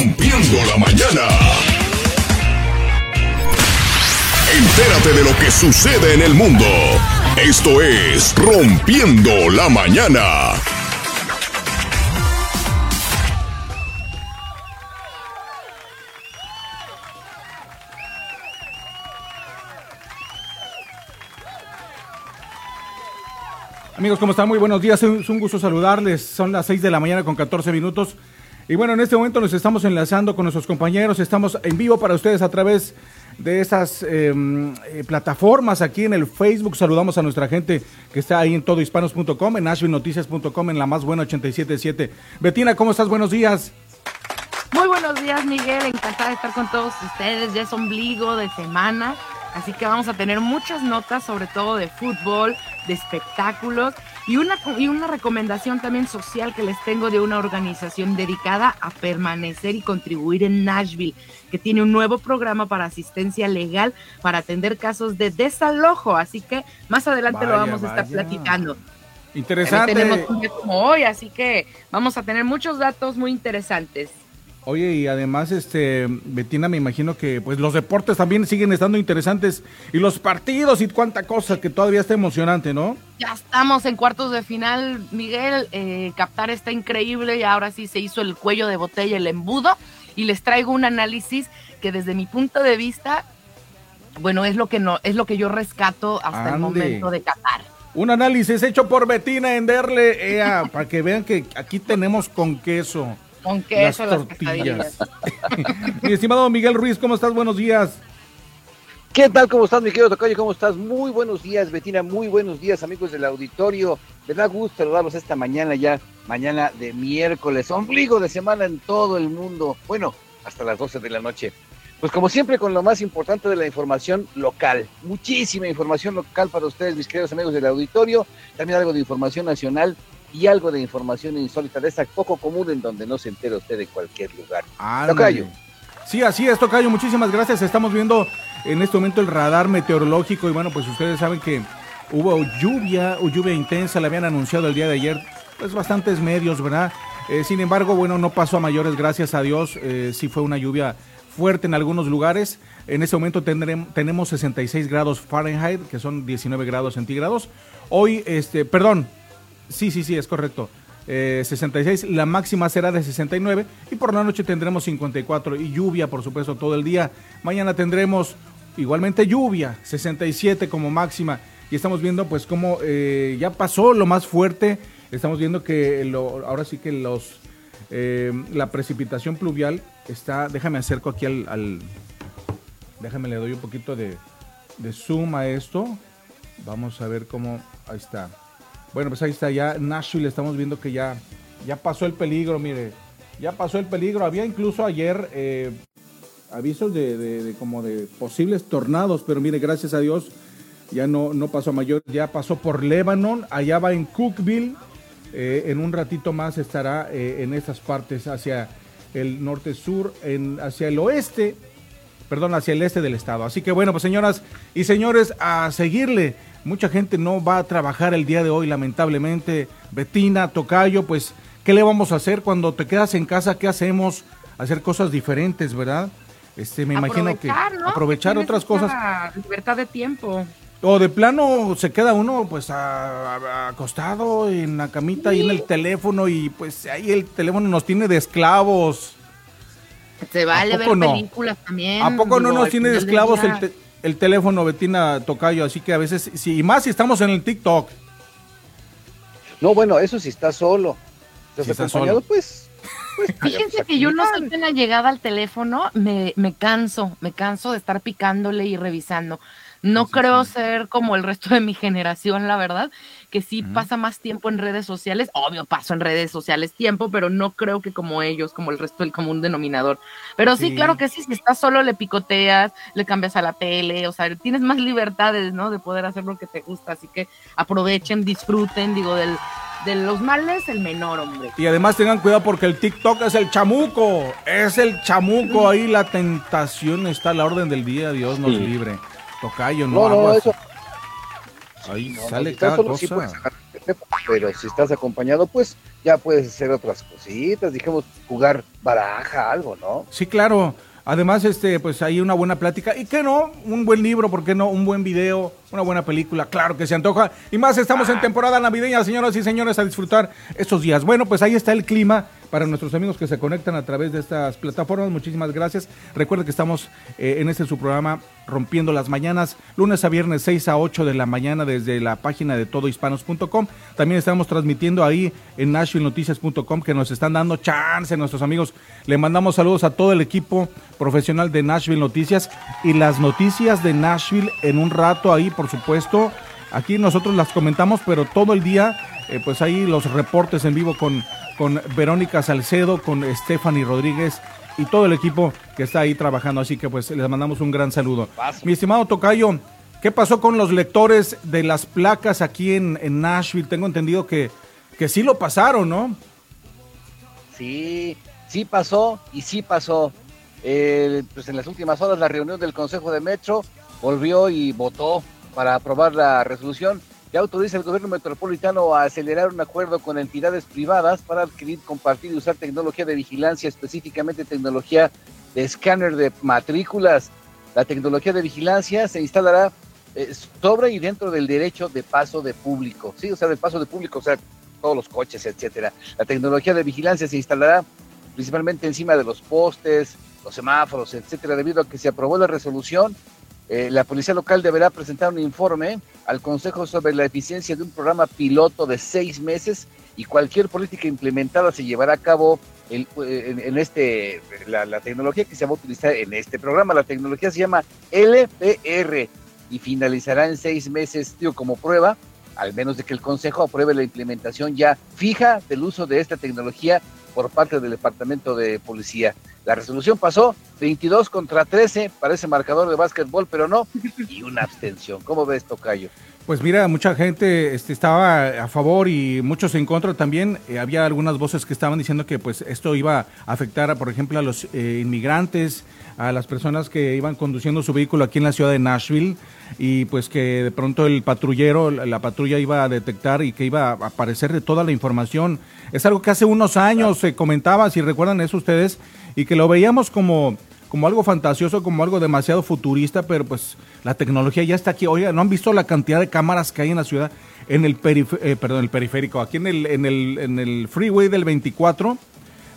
Rompiendo la mañana. Entérate de lo que sucede en el mundo. Esto es Rompiendo la mañana. Amigos, ¿cómo están? Muy buenos días. Es un gusto saludarles. Son las 6 de la mañana con 14 minutos. Y bueno, en este momento nos estamos enlazando con nuestros compañeros. Estamos en vivo para ustedes a través de esas em, eh, plataformas aquí en el Facebook. Saludamos a nuestra gente que está ahí en todohispanos.com, en nashvillenoticias.com, en la más buena 877. Betina, ¿cómo estás? Buenos días. Muy buenos días, Miguel. Encantada de estar con todos ustedes. Ya es ombligo de semana. Así que vamos a tener muchas notas, sobre todo de fútbol, de espectáculos y una, y una recomendación también social que les tengo de una organización dedicada a permanecer y contribuir en Nashville, que tiene un nuevo programa para asistencia legal para atender casos de desalojo. Así que más adelante lo vamos a estar platicando. Interesante. tenemos un día como hoy, así que vamos a tener muchos datos muy interesantes. Oye, y además, este, Betina, me imagino que pues los deportes también siguen estando interesantes y los partidos y cuánta cosa que todavía está emocionante, ¿no? Ya estamos en cuartos de final, Miguel. Eh, captar está increíble y ahora sí se hizo el cuello de botella, el embudo. Y les traigo un análisis que desde mi punto de vista, bueno, es lo que no, es lo que yo rescato hasta el momento de Qatar. Un análisis hecho por Betina Enderle, Ea, para que vean que aquí tenemos con queso. Con queso las tortillas. mi estimado Miguel Ruiz, ¿cómo estás? Buenos días. ¿Qué tal? ¿Cómo estás, mi querido Tocayo? ¿Cómo estás? Muy buenos días, Betina. Muy buenos días, amigos del auditorio. Me da gusto saludarlos esta mañana ya, mañana de miércoles, ombligo de semana en todo el mundo. Bueno, hasta las 12 de la noche. Pues como siempre con lo más importante de la información local. Muchísima información local para ustedes, mis queridos amigos del auditorio. También algo de información nacional y algo de información insólita de esa poco común en donde no se entera usted de cualquier lugar. Tocayo. Sí, así es, Tocayo. Muchísimas gracias. Estamos viendo en este momento el radar meteorológico y bueno, pues ustedes saben que hubo lluvia, lluvia intensa, la habían anunciado el día de ayer, pues bastantes medios, ¿verdad? Eh, sin embargo, bueno, no pasó a mayores, gracias a Dios. Eh, sí fue una lluvia fuerte en algunos lugares. En este momento tendremos, tenemos 66 grados Fahrenheit, que son 19 grados centígrados. Hoy, este, perdón, Sí, sí, sí, es correcto. 66, eh, la máxima será de 69 y por la noche tendremos 54 y lluvia, por supuesto, todo el día. Mañana tendremos igualmente lluvia, 67 como máxima y estamos viendo pues cómo eh, ya pasó lo más fuerte, estamos viendo que ahora sí que los eh, la precipitación pluvial está, déjame acerco aquí al, al, déjame le doy un poquito de, de zoom a esto, vamos a ver cómo, ahí está. Bueno, pues ahí está ya Nashville, estamos viendo que ya, ya pasó el peligro, mire, ya pasó el peligro. Había incluso ayer eh, avisos de, como de posibles tornados, pero mire, gracias a Dios ya no, no pasó a mayor, ya pasó por Lebanon, allá va en Cookville, eh, en un ratito más estará eh, en esas partes hacia el norte-sur, hacia el oeste, perdón, hacia el este del estado. Así que bueno, pues señoras y señores, a seguirle Mucha gente no va a trabajar el día de hoy, lamentablemente. Betina, Tocayo, pues, ¿qué le vamos a hacer cuando te quedas en casa? ¿Qué hacemos? Hacer cosas diferentes, ¿verdad? Este, me imagino que aprovechar otras cosas. Libertad de tiempo. O de plano se queda uno pues acostado en la camita y en el teléfono y pues ahí el teléfono nos tiene de esclavos. Se vale ver películas también. ¿A poco no nos tiene de esclavos el, el teléfono, Betina Tocayo, así que a veces, sí, y más si estamos en el TikTok. No, bueno, eso sí está solo. Si está solo. pues, pues Fíjense que yo no soy tan llegada al teléfono, me, me canso, me canso de estar picándole y revisando. No creo ser como el resto de mi generación, la verdad, que sí pasa más tiempo en redes sociales. Obvio, paso en redes sociales tiempo, pero no creo que como ellos, como el resto del común denominador. Pero sí, claro que sí, si estás solo le picoteas, le cambias a la tele, o sea, tienes más libertades, ¿no? De poder hacer lo que te gusta. Así que aprovechen, disfruten, digo, del, de los males el menor, hombre. Y además tengan cuidado porque el TikTok es el chamuco, es el chamuco, ahí la tentación está a la orden del día, Dios nos libre. Tocayo, no, no, eso. Ahí sale cada cosa. pero si estás acompañado, pues ya puedes hacer otras cositas, dijimos jugar baraja, algo, ¿no? Sí, claro. Además, este, pues hay una buena plática. ¿Y qué no? Un buen libro, ¿por qué no? Un buen video, una buena película, claro que se antoja. Y más, estamos en temporada navideña, señoras y señores, a disfrutar estos días. Bueno, pues ahí está el clima para nuestros amigos que se conectan a través de estas plataformas. Muchísimas gracias. Recuerden que estamos eh, en este su programa Rompiendo las Mañanas, lunes a viernes 6 a 8 de la mañana desde la página de todohispanos.com. También estamos transmitiendo ahí en nashvillenoticias.com que nos están dando chance nuestros amigos. Le mandamos saludos a todo el equipo profesional de Nashville Noticias y las noticias de Nashville en un rato ahí, por supuesto. Aquí nosotros las comentamos, pero todo el día, eh, pues ahí los reportes en vivo con con Verónica Salcedo, con Stephanie Rodríguez y todo el equipo que está ahí trabajando. Así que pues les mandamos un gran saludo. Mi estimado Tocayo, ¿qué pasó con los lectores de las placas aquí en, Nashville? Tengo entendido que, que sí lo pasaron, ¿no? Sí, sí pasó y sí pasó. pues en las últimas horas la reunión del Consejo de Metro volvió y votó para aprobar la resolución que autoriza al gobierno metropolitano a acelerar un acuerdo con entidades privadas para adquirir, compartir y usar tecnología de vigilancia, específicamente tecnología de escáner de matrículas. La tecnología de vigilancia se instalará eh, sobre y dentro del derecho de paso de público, sí, o sea, del paso de público, o sea, todos los coches, etcétera. La tecnología de vigilancia se instalará principalmente encima de los postes, los semáforos, etcétera, debido a que se aprobó la resolución eh, la policía local deberá presentar un informe al Consejo sobre la eficiencia de un programa piloto de seis meses y cualquier política implementada se llevará a cabo eh, en, este la, tecnología que se va a utilizar en este programa. La tecnología se llama LPR y finalizará en seis meses tío, como prueba, al menos de que el Consejo apruebe la implementación ya fija del uso de esta tecnología por parte del Departamento de Policía. La resolución pasó 22 contra 13, parece marcador de básquetbol, pero no, y una abstención. ¿Cómo ves, Tocayo? Pues mira, mucha gente este, estaba a favor y muchos en contra también. Eh, había algunas voces que estaban diciendo que pues esto iba a afectar, por ejemplo, a los eh, inmigrantes, a las personas que iban conduciendo su vehículo aquí en la ciudad de Nashville y pues que de pronto el patrullero, la, patrulla iba a detectar y que iba a aparecer de toda la información. Es algo que hace unos años se comentaba, si recuerdan eso ustedes, y que lo veíamos como, como algo fantasioso, como algo demasiado futurista, pero pues la tecnología ya está aquí. Oiga, ¿no han visto la cantidad de cámaras que hay en la ciudad? En el, eh, perdón, el periférico, aquí en el, en, el, en el freeway del 24,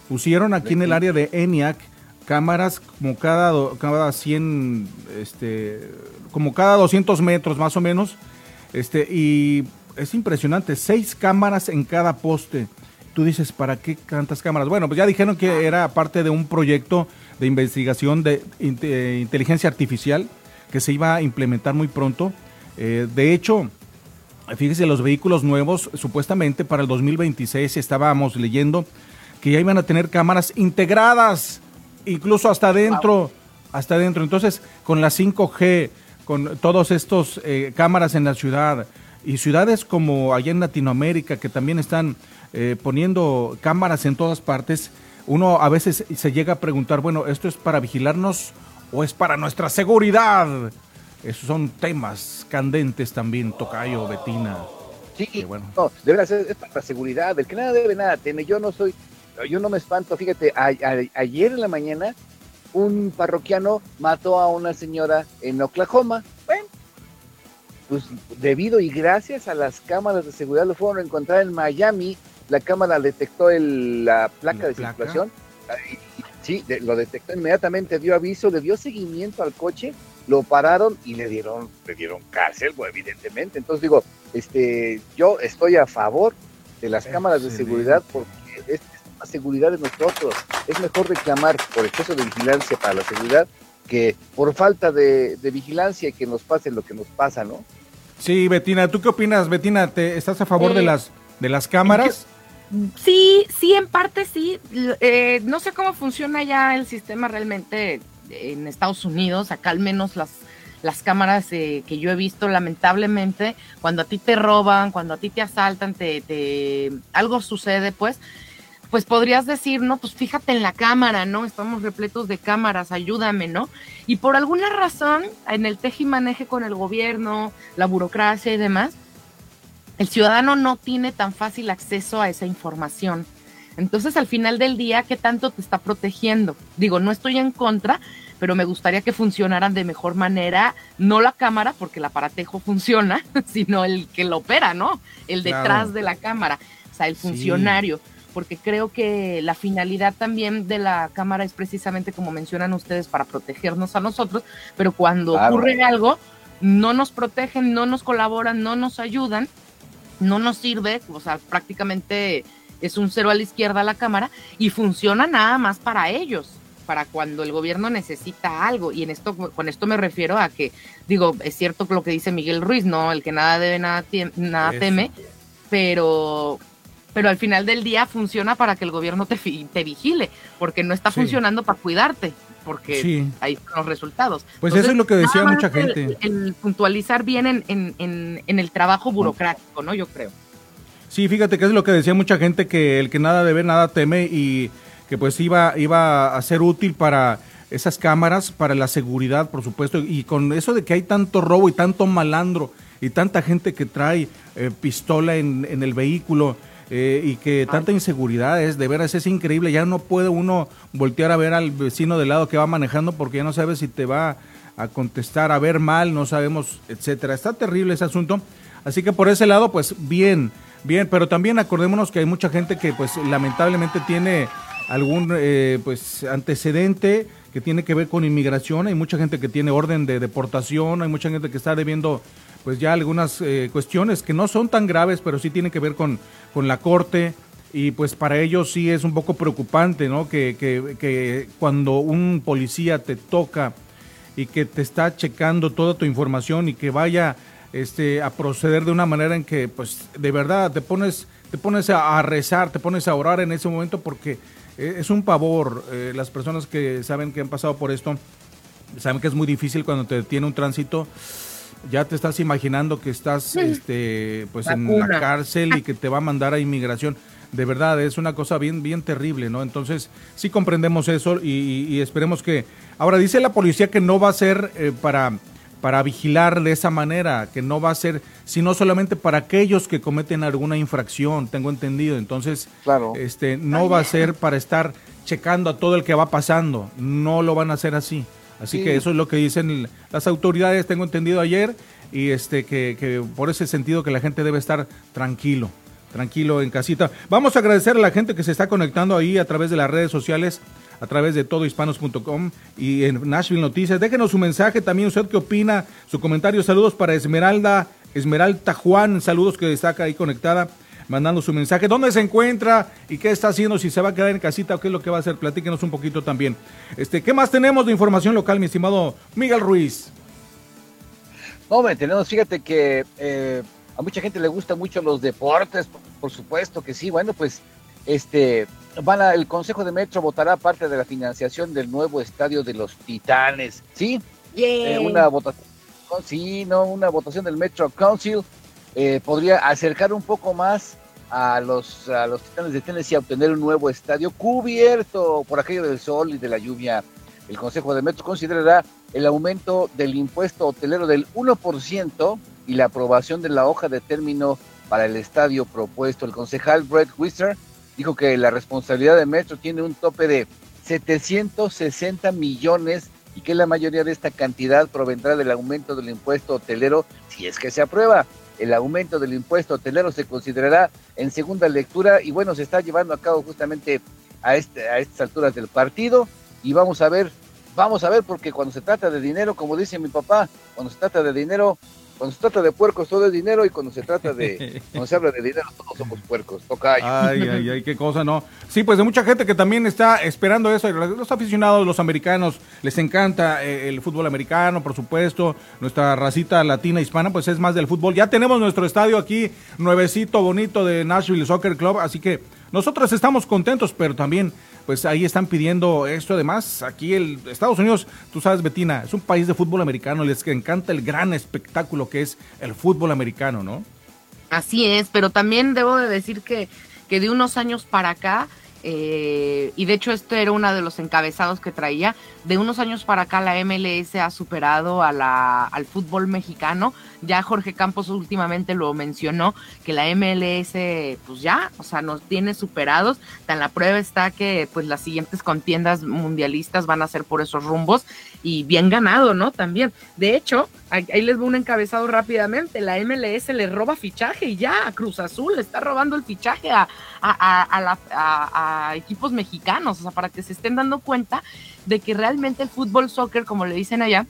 pusieron aquí en el área de ENIAC cámaras como cada, cada 100, este, como cada 200 metros más o menos, este, y es impresionante, seis cámaras en cada poste tú dices, ¿para qué tantas cámaras? Bueno, pues ya dijeron que era parte de un proyecto de investigación de inteligencia artificial que se iba a implementar muy pronto. Eh, de hecho, fíjese, los vehículos nuevos, supuestamente para el 2026 estábamos leyendo que ya iban a tener cámaras integradas, incluso hasta adentro, hasta adentro. Entonces, con la 5G, con todos estos eh, cámaras en la ciudad y ciudades como allá en Latinoamérica que también están eh, poniendo cámaras en todas partes, uno a veces se llega a preguntar, bueno, ¿esto es para vigilarnos o es para nuestra seguridad? Esos son temas candentes también, Tocayo, Betina. Sí, bueno. no, debe ser es para la seguridad, el que nada debe, nada teme. Yo no soy, yo no me espanto. Fíjate, ayer en la mañana un parroquiano mató a una señora en Oklahoma. Bueno, pues debido y gracias a las cámaras de seguridad lo fueron a encontrar en Miami la cámara detectó la placa de circulación, sí, lo detectó inmediatamente, dio aviso, le dio seguimiento al coche, lo pararon y le dieron, le dieron cárcel, evidentemente. Entonces digo, este, yo estoy a favor de las cámaras de seguridad porque es, la seguridad de nosotros. Es mejor reclamar por exceso de vigilancia para la seguridad que por falta de, vigilancia y que nos pase lo que nos pasa, ¿no? Sí, Betina, ¿tú qué opinas, Betina? ¿Te, ¿Estás a favor de eh, las de las cámaras? Sí, sí, en parte sí. Eh, no sé cómo funciona ya el sistema realmente en Estados Unidos. Acá al menos las, las cámaras eh, que yo he visto, lamentablemente, cuando a ti te roban, cuando a ti te asaltan, te, te algo sucede, pues, pues podrías decir, no, pues fíjate en la cámara, ¿no? Estamos repletos de cámaras, ayúdame, ¿no? Y por alguna razón, en el tejimaneje con el gobierno, la burocracia y demás, el ciudadano no tiene tan fácil acceso a esa información. Entonces, al final del día, ¿qué tanto te está protegiendo? Digo, no estoy en contra, pero me gustaría que funcionaran de mejor manera, no la cámara, porque el aparatejo funciona, sino el que lo opera, ¿no? El detrás de la cámara, o sea, el funcionario. Porque creo que la finalidad también de la cámara es precisamente, como mencionan ustedes, para protegernos a nosotros, pero cuando ocurre algo, no nos protegen, no nos colaboran, no nos ayudan, no nos sirve, o sea, prácticamente es un cero a la izquierda la cámara y funciona nada más para ellos para cuando el gobierno necesita algo. Y en esto, con esto me refiero a que, digo, es cierto lo que dice Miguel Ruiz, ¿no? El que nada debe, nada, nada teme, pero, pero al final del día funciona para que el gobierno te, te vigile, porque no está funcionando para cuidarte, porque ahí están los resultados. Pues eso es lo que decía mucha gente. El, puntualizar bien en, en, en, el trabajo burocrático, ¿no? Yo creo. Sí, fíjate que es lo que decía mucha gente, que el que nada debe, nada teme y que pues iba, iba a ser útil para esas cámaras, para la seguridad, por supuesto, y con eso de que hay tanto robo y tanto malandro y tanta gente que trae eh, pistola en, en, el vehículo eh, y que tanta inseguridad es, de veras es increíble, ya no puede uno voltear a ver al vecino del lado que va manejando porque ya no sabe si te va a contestar, a ver mal, no sabemos, etcétera. Está terrible ese asunto. Así que por ese lado, pues bien, bien, pero también acordémonos que hay mucha gente que pues lamentablemente tiene algún eh, pues antecedente que tiene que ver con inmigración, hay mucha gente que tiene orden de deportación, hay mucha gente que está debiendo pues ya algunas eh, cuestiones que no son tan graves, pero sí tienen que ver con, con la corte y pues para ellos sí es un poco preocupante, ¿no? Que, que, que cuando un policía te toca y que te está checando toda tu información y que vaya este, a proceder de una manera en que pues de verdad te pones, te pones a rezar, te pones a orar en ese momento porque es un pavor. Eh, las personas que saben que han pasado por esto saben que es muy difícil cuando te detiene un tránsito. Ya te estás imaginando que estás este, pues en la cárcel y que te va a mandar a inmigración. De verdad, es una cosa bien, bien terrible, ¿no? Entonces, sí comprendemos eso y, esperemos que... Ahora, dice la policía que no va a ser eh, para para vigilar de esa manera, que no va a ser, sino solamente para aquellos que cometen alguna infracción, tengo entendido. Entonces, claro. este, no va a ser para estar checando a todo el que va pasando, no lo van a hacer así. Así que eso es lo que dicen las autoridades, tengo entendido ayer, y este que, que por ese sentido que la gente debe estar tranquilo tranquilo en casita. Vamos a agradecer a la gente que se está conectando ahí a través de las redes sociales a través de todohispanos.com y en Nashville Noticias. Déjenos su mensaje también, usted qué opina, su comentario. Saludos para Esmeralda, Esmeralda Juan, saludos que destaca ahí conectada, mandando su mensaje. ¿Dónde se encuentra y qué está haciendo? Si se va a quedar en casita o qué es lo que va a hacer, platíquenos un poquito también. Este, ¿Qué más tenemos de información local, mi estimado Miguel Ruiz? No, tenemos, fíjate que eh, a mucha gente le gusta mucho los deportes, por supuesto que sí. Bueno, pues este van a, el Consejo de Metro votará parte de la financiación del nuevo estadio de los Titanes, ¿sí? Eh, una votación, sí, no, una votación del Metro Council eh, podría acercar un poco más a los, a los Titanes de Tennessee a obtener un nuevo estadio cubierto por aquello del sol y de la lluvia. El Consejo de Metro considerará el aumento del impuesto hotelero del 1% y la aprobación de la hoja de término para el estadio propuesto. El concejal Brett Wister dijo que la responsabilidad de Metro tiene un tope de 760 millones y que la mayoría de esta cantidad provendrá del aumento del impuesto hotelero si es que se aprueba. El aumento del impuesto hotelero se considerará en segunda lectura y bueno, se está llevando a cabo justamente a, este, a estas alturas del partido y vamos a ver, vamos a ver porque cuando se trata de dinero, como dice mi papá, cuando se trata de dinero, cuando se trata de puercos todo es dinero y cuando se trata de, cuando se habla de dinero todos somos puercos, Ay, ay, ay, qué cosa, ¿no? Sí, pues de mucha gente que también está esperando eso, los aficionados, los americanos, les encanta eh, el fútbol americano, por supuesto, nuestra racita latina hispana, pues es más del fútbol. Ya tenemos nuestro estadio aquí, nuevecito, bonito de Nashville Soccer Club, así que nosotros estamos contentos, pero también pues ahí están pidiendo esto. Además, aquí el Estados Unidos, tú sabes, Betina, es un país de fútbol americano, les encanta el gran espectáculo que es el fútbol americano, ¿no? Así es, pero también debo de decir que, que de unos años para acá, eh, y de hecho este era uno de los encabezados que traía. De unos años para acá la MLS ha superado a la, al fútbol mexicano. Ya Jorge Campos últimamente lo mencionó, que la MLS pues ya, o sea, nos tiene superados. Tan la prueba está que pues las siguientes contiendas mundialistas van a ser por esos rumbos y bien ganado, ¿no? También. De hecho, ahí les veo un encabezado rápidamente. La MLS le roba fichaje y ya a Cruz Azul le está robando el fichaje a, a, equipos mexicanos, o sea, para que se estén dando cuenta de que realmente el fútbol soccer, como le dicen allá,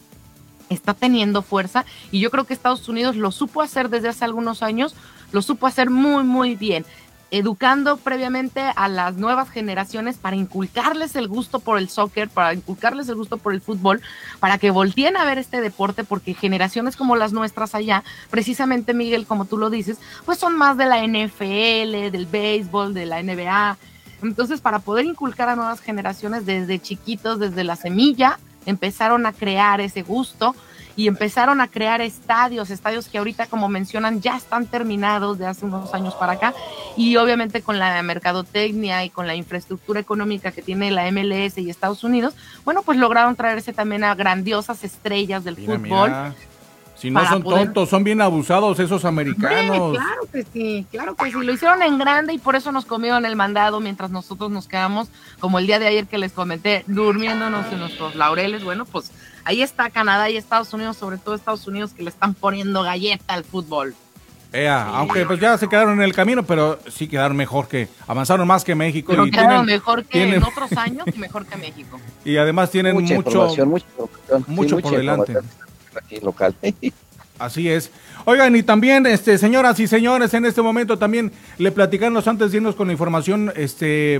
está teniendo fuerza y yo creo que Estados Unidos lo supo hacer desde hace algunos años, lo supo hacer muy, muy bien educando previamente a las nuevas generaciones para inculcarles el gusto por el soccer, para inculcarles el gusto por el fútbol, para que volteen a ver este deporte, porque generaciones como las nuestras allá, precisamente Miguel, como tú lo dices, pues son más de la NFL, del béisbol, de la NBA. Entonces, para poder inculcar a nuevas generaciones desde chiquitos, desde la semilla, empezaron a crear ese gusto y empezaron a crear estadios, estadios que ahorita, como mencionan, ya están terminados de hace unos años para acá. Y obviamente con la mercadotecnia y con la infraestructura económica que tiene la MLS y Estados Unidos, bueno, pues lograron traerse también a grandiosas estrellas del fútbol. Si no son tontos, son bien abusados esos americanos. claro que sí, claro que sí. Lo hicieron en grande y por eso nos comieron el mandado mientras nosotros nos quedamos, como el día de ayer que les comenté, durmiéndonos en nuestros laureles. Bueno, pues ahí está Canadá y Estados Unidos, sobre todo Estados Unidos, que le están poniendo galleta al fútbol. Aunque pues ya se quedaron en el camino, pero sí quedaron mejor que, avanzaron más que México. Pero y quedaron mejor que en otros años y mejor que México. Y además tienen mucho, mucho por delante. Local. Así es. Oigan, y también, este, señoras y señores, en este momento también le platicamos antes de irnos con la información, este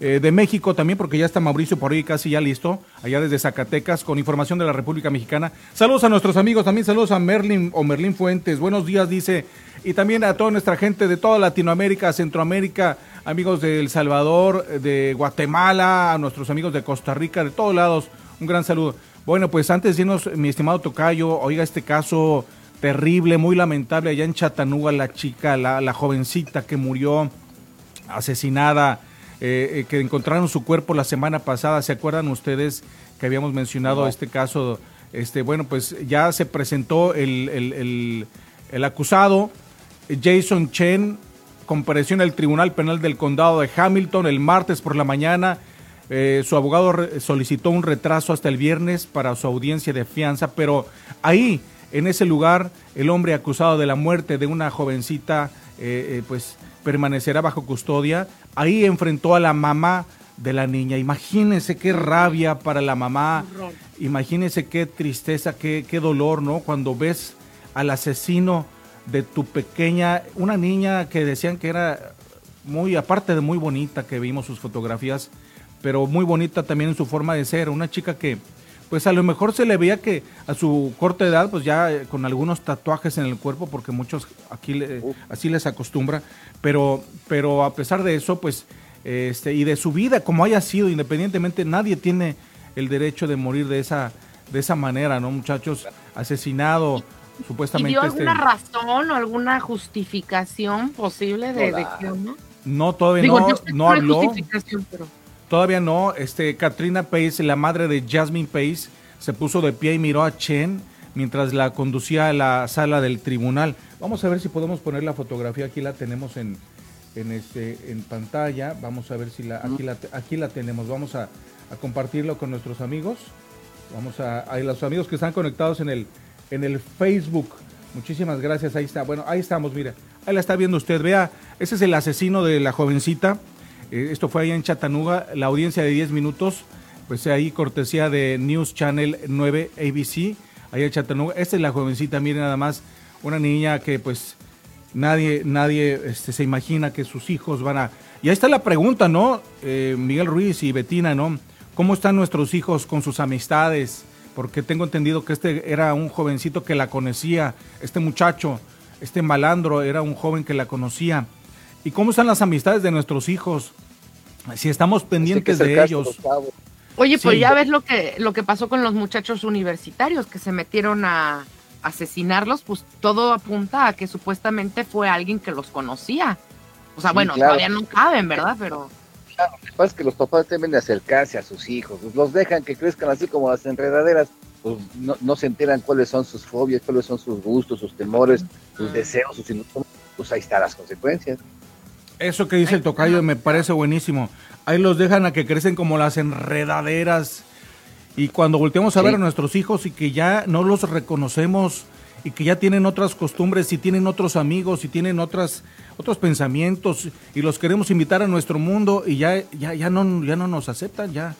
eh, de México también, porque ya está Mauricio por ahí casi ya listo, allá desde Zacatecas, con información de la República Mexicana. Saludos a nuestros amigos, también saludos a Merlin o Merlin Fuentes. Buenos días, dice. Y también a toda nuestra gente de toda Latinoamérica, Centroamérica, amigos de El Salvador, de Guatemala, a nuestros amigos de Costa Rica, de todos lados. Un gran saludo. Bueno, pues antes de irnos, mi estimado Tocayo, oiga este caso terrible, muy lamentable allá en Chattanooga, la chica, la, la jovencita que murió asesinada eh, eh, que encontraron su cuerpo la semana pasada. ¿Se acuerdan ustedes que habíamos mencionado este caso? Este, bueno, pues ya se presentó el, acusado, Jason Chen, compareció en el Tribunal Penal del Condado de Hamilton el martes por la mañana. Eh, su abogado solicitó un retraso hasta el viernes para su audiencia de fianza, pero ahí, en ese lugar, el hombre acusado de la muerte de una jovencita, pues permanecerá bajo custodia. Ahí enfrentó a la mamá de la niña. Imagínense qué rabia para la mamá. Imagínense qué tristeza, qué, qué dolor, ¿no? Cuando ves al asesino de tu pequeña, una niña que decían que era muy, aparte de muy bonita, que vimos sus fotografías, pero muy bonita también en su forma de ser, una chica que pues a lo mejor se le veía que a su corta edad, pues ya eh, con algunos tatuajes en el cuerpo, porque muchos aquí así les acostumbra, pero, pero a pesar de eso, pues, este, y de su vida, como haya sido, independientemente, nadie tiene el derecho de morir de esa, de esa manera, ¿no, muchachos? Asesinado, supuestamente. ¿Y dio alguna este razón o alguna justificación posible de, de que no? No, todavía no, no habló. Pero... Todavía no. Este, Katrina Pace, la madre de Jasmine Pace, se puso de pie y miró a Chen mientras la conducía a la sala del tribunal. Vamos a ver si podemos poner la fotografía. Aquí la tenemos en, en, este, en pantalla. Vamos a ver si la aquí, la, aquí la tenemos. Vamos a, a compartirlo con nuestros amigos. Vamos a, a, los amigos que están conectados en el, en el Facebook. Muchísimas gracias. Ahí está. Bueno, ahí estamos. Mira, ahí la está viendo usted. Vea, ese es el asesino de la jovencita. Eh, esto fue ahí en Chattanooga, la audiencia de 10 minutos, pues ahí cortesía de News Channel 9 ABC, ahí en Chattanooga. Esta es la jovencita, miren nada más, una niña que pues nadie, nadie este, se imagina que sus hijos van a... Y ahí está la pregunta, ¿no? Eh, Miguel Ruiz y Betina, ¿no? ¿Cómo están nuestros hijos con sus amistades? Porque tengo entendido que este era un jovencito que la conocía, este muchacho, este malandro era un joven que la conocía. ¿Y cómo están las amistades de nuestros hijos? Si estamos pendientes de ellos. Oye, pues ya ves lo que, lo que pasó con los muchachos universitarios que se metieron a asesinarlos, pues todo apunta a que supuestamente fue alguien que los conocía. O sea, bueno, todavía no caben, ¿verdad? Pero... Claro, lo que pasa es que los papás deben acercarse a sus hijos, pues, los dejan que crezcan así como las enredaderas, pues no, no se enteran cuáles son sus fobias, cuáles son sus gustos, sus temores, sus deseos, sus pues ahí están las consecuencias. Eso que dice el tocayo me parece buenísimo. Ahí los dejan a que crecen como las enredaderas. Y cuando volteamos a Sí. ver a nuestros hijos y que ya no los reconocemos y que ya tienen otras costumbres y tienen otros amigos y tienen otras otros pensamientos y los queremos invitar a nuestro mundo y ya ya ya no ya no nos aceptan ya.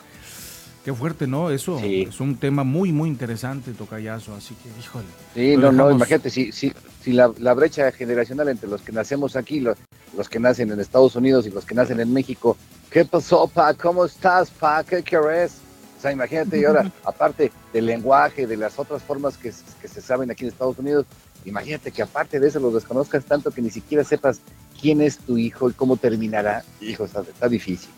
Qué fuerte, ¿no? Eso Sí. es un tema muy muy interesante, tocayazo, así que híjole. Sí, no, no, dejamos- imagínate, si, si, si la, la brecha generacional entre los que nacemos aquí, los, los que nacen en Estados Unidos y los que nacen en México, ¿qué pasó, pa? ¿Cómo estás, pa? ¿Qué quieres? O sea, imagínate, y ahora, aparte del lenguaje, de las otras formas que se saben aquí en Estados Unidos, imagínate que aparte de eso los desconozcas tanto que ni siquiera sepas quién es tu hijo y cómo terminará. Hijo, está, está difícil.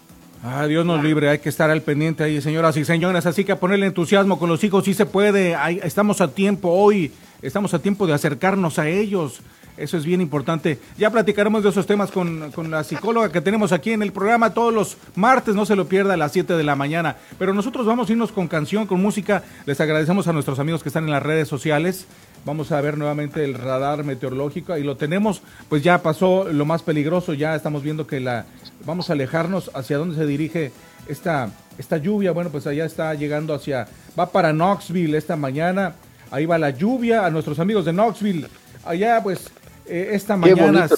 Ah, Dios nos libre, hay que estar al pendiente ahí, señoras y señores, así que a ponerle entusiasmo con los hijos, sí se puede, Ahí estamos a tiempo hoy, estamos a tiempo de acercarnos a ellos, eso es bien importante. Ya platicaremos de esos temas con, con la psicóloga que tenemos aquí en el programa todos los martes, no se lo pierda a las 7 de la mañana, pero nosotros vamos a irnos con canción, con música, les agradecemos a nuestros amigos que están en las redes sociales. Vamos a ver nuevamente el radar meteorológico. Ahí lo tenemos. Pues ya pasó lo más peligroso. Ya estamos viendo que la. Vamos a alejarnos hacia dónde se dirige esta, esta lluvia. Bueno, pues allá está llegando hacia. Va para Knoxville esta mañana. Ahí va la lluvia. A nuestros amigos de Knoxville. Allá, pues, eh, esta Qué mañana. bonito.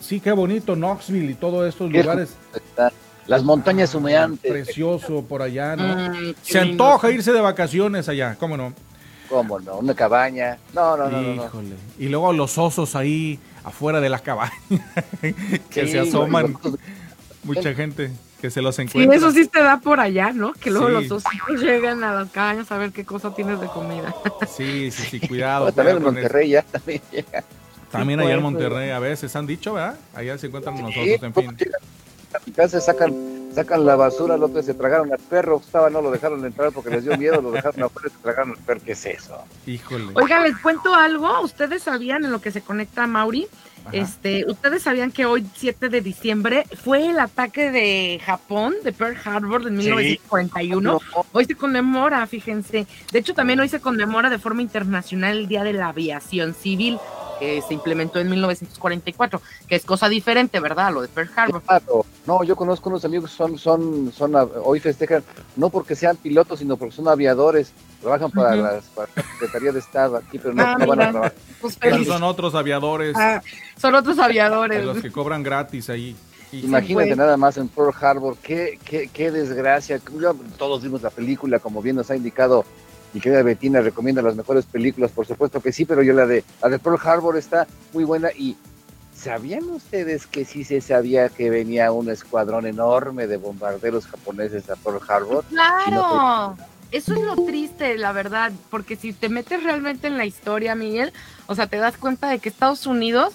Sí, qué bonito Knoxville y todos estos Qué lugares. está. Las montañas humeantes. Precioso por allá, ¿no? Mm, Se antoja irse de vacaciones allá, ¿cómo no? ¿Cómo no? Una cabaña. No, no, no, no. Y luego los osos ahí afuera de las cabañas que Sí, se asoman. los- Mucha gente que se los Sí, encuentra. eso sí te da por allá, ¿no? Que luego Sí. los ositos llegan a las cabañas a ver qué cosa tienes de comida. Sí, sí, sí, cuidado. también en Monterrey ya también llega. También allá en. Monterrey a veces han dicho, ¿verdad? Allá se encuentran los Sí, osos, en ¿cómo fin. a mi casa sacan, sacan la basura, el otro se tragaron al perro, estaba, no lo dejaron entrar porque les dio miedo, lo dejaron afuera y se tragaron al perro. ¿Qué es eso? Híjole. Oigan, les cuento algo. Ustedes sabían en lo que se conecta Mauri. Ajá. Este, ustedes sabían que hoy 7 de diciembre fue el ataque de Japón de Pearl Harbor en 1941. Hoy se conmemora, fíjense. De hecho, también hoy se conmemora de forma internacional el Día de la Aviación Civil, que se implementó en 1944, que es cosa diferente, ¿verdad? Lo de Pearl Harbor. Claro. No, yo conozco unos amigos que son, son, son, ah, hoy festejan, no porque sean pilotos, sino porque son aviadores, trabajan para, Ujú. las, para la Secretaría de Estado aquí, pero no, Ah, no van a trabajar. Pues Pero son otros aviadores, Ah, son otros de aviadores. los que cobran gratis ahí. Y- Imagínate pues. nada más en Pearl Harbor, qué, qué, qué desgracia. Todos vimos la película, como bien nos ha indicado mi querida Betina, recomienda las mejores películas, por supuesto que sí, pero yo la de, la de Pearl Harbor está muy buena y ¿sabían ustedes que sí se sabía que venía un escuadrón enorme de bombarderos japoneses a Pearl Harbor? Claro, eso es lo triste, la verdad, porque si te metes realmente en la historia, Miguel, o sea, te das cuenta de que Estados Unidos,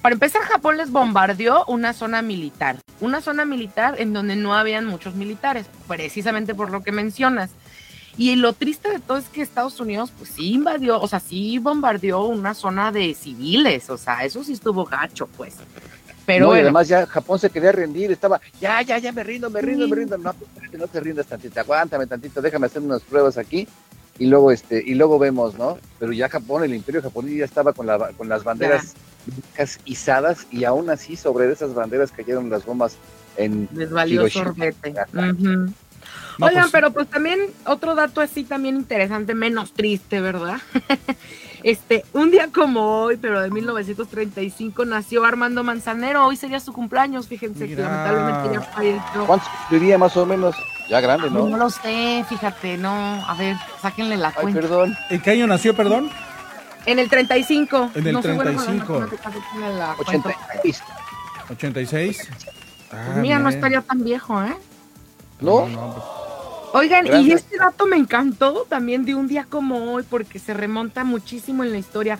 para empezar, Japón les bombardeó una zona militar, una zona militar en donde no habían muchos militares, precisamente por lo que mencionas. Y lo triste de todo es que Estados Unidos, pues sí invadió, o sea, sí bombardeó una zona de civiles, o sea, eso sí estuvo gacho, pues. Pero no, y bueno, además ya Japón se quería rendir, estaba, ya, ya, ya me rindo, me rindo, me rindo. No, no te rindas tantito, aguántame tantito, déjame hacer unas pruebas aquí y luego este y luego vemos, ¿no? Pero ya Japón, el imperio japonés ya estaba con la con las banderas blancas izadas y aún así sobre esas banderas cayeron las bombas en les valió Hiroshima. sorbete. Ujú. No, Oigan, pues, pero pues también otro dato así también interesante, menos triste, ¿verdad? este, un día como hoy, pero de 1935, nació Armando Manzanero. Hoy sería su cumpleaños, fíjense que lamentablemente ya falleció. ¿Cuántos vivía más o menos? Ya grande, No, ¿no? lo sé, fíjate, no. A ver, sáquenle la Ay, cuenta. perdón. ¿En qué año nació, perdón? En el 35. En el no sé, bueno, 35. no sé cuánto tiene la cuenta. 86. 86. Ah, Pues mira, no mira. estaría tan viejo, ¿eh? ¿No? no, pues, Oigan, y este dato me encantó también de un día como hoy, porque se remonta muchísimo en la historia.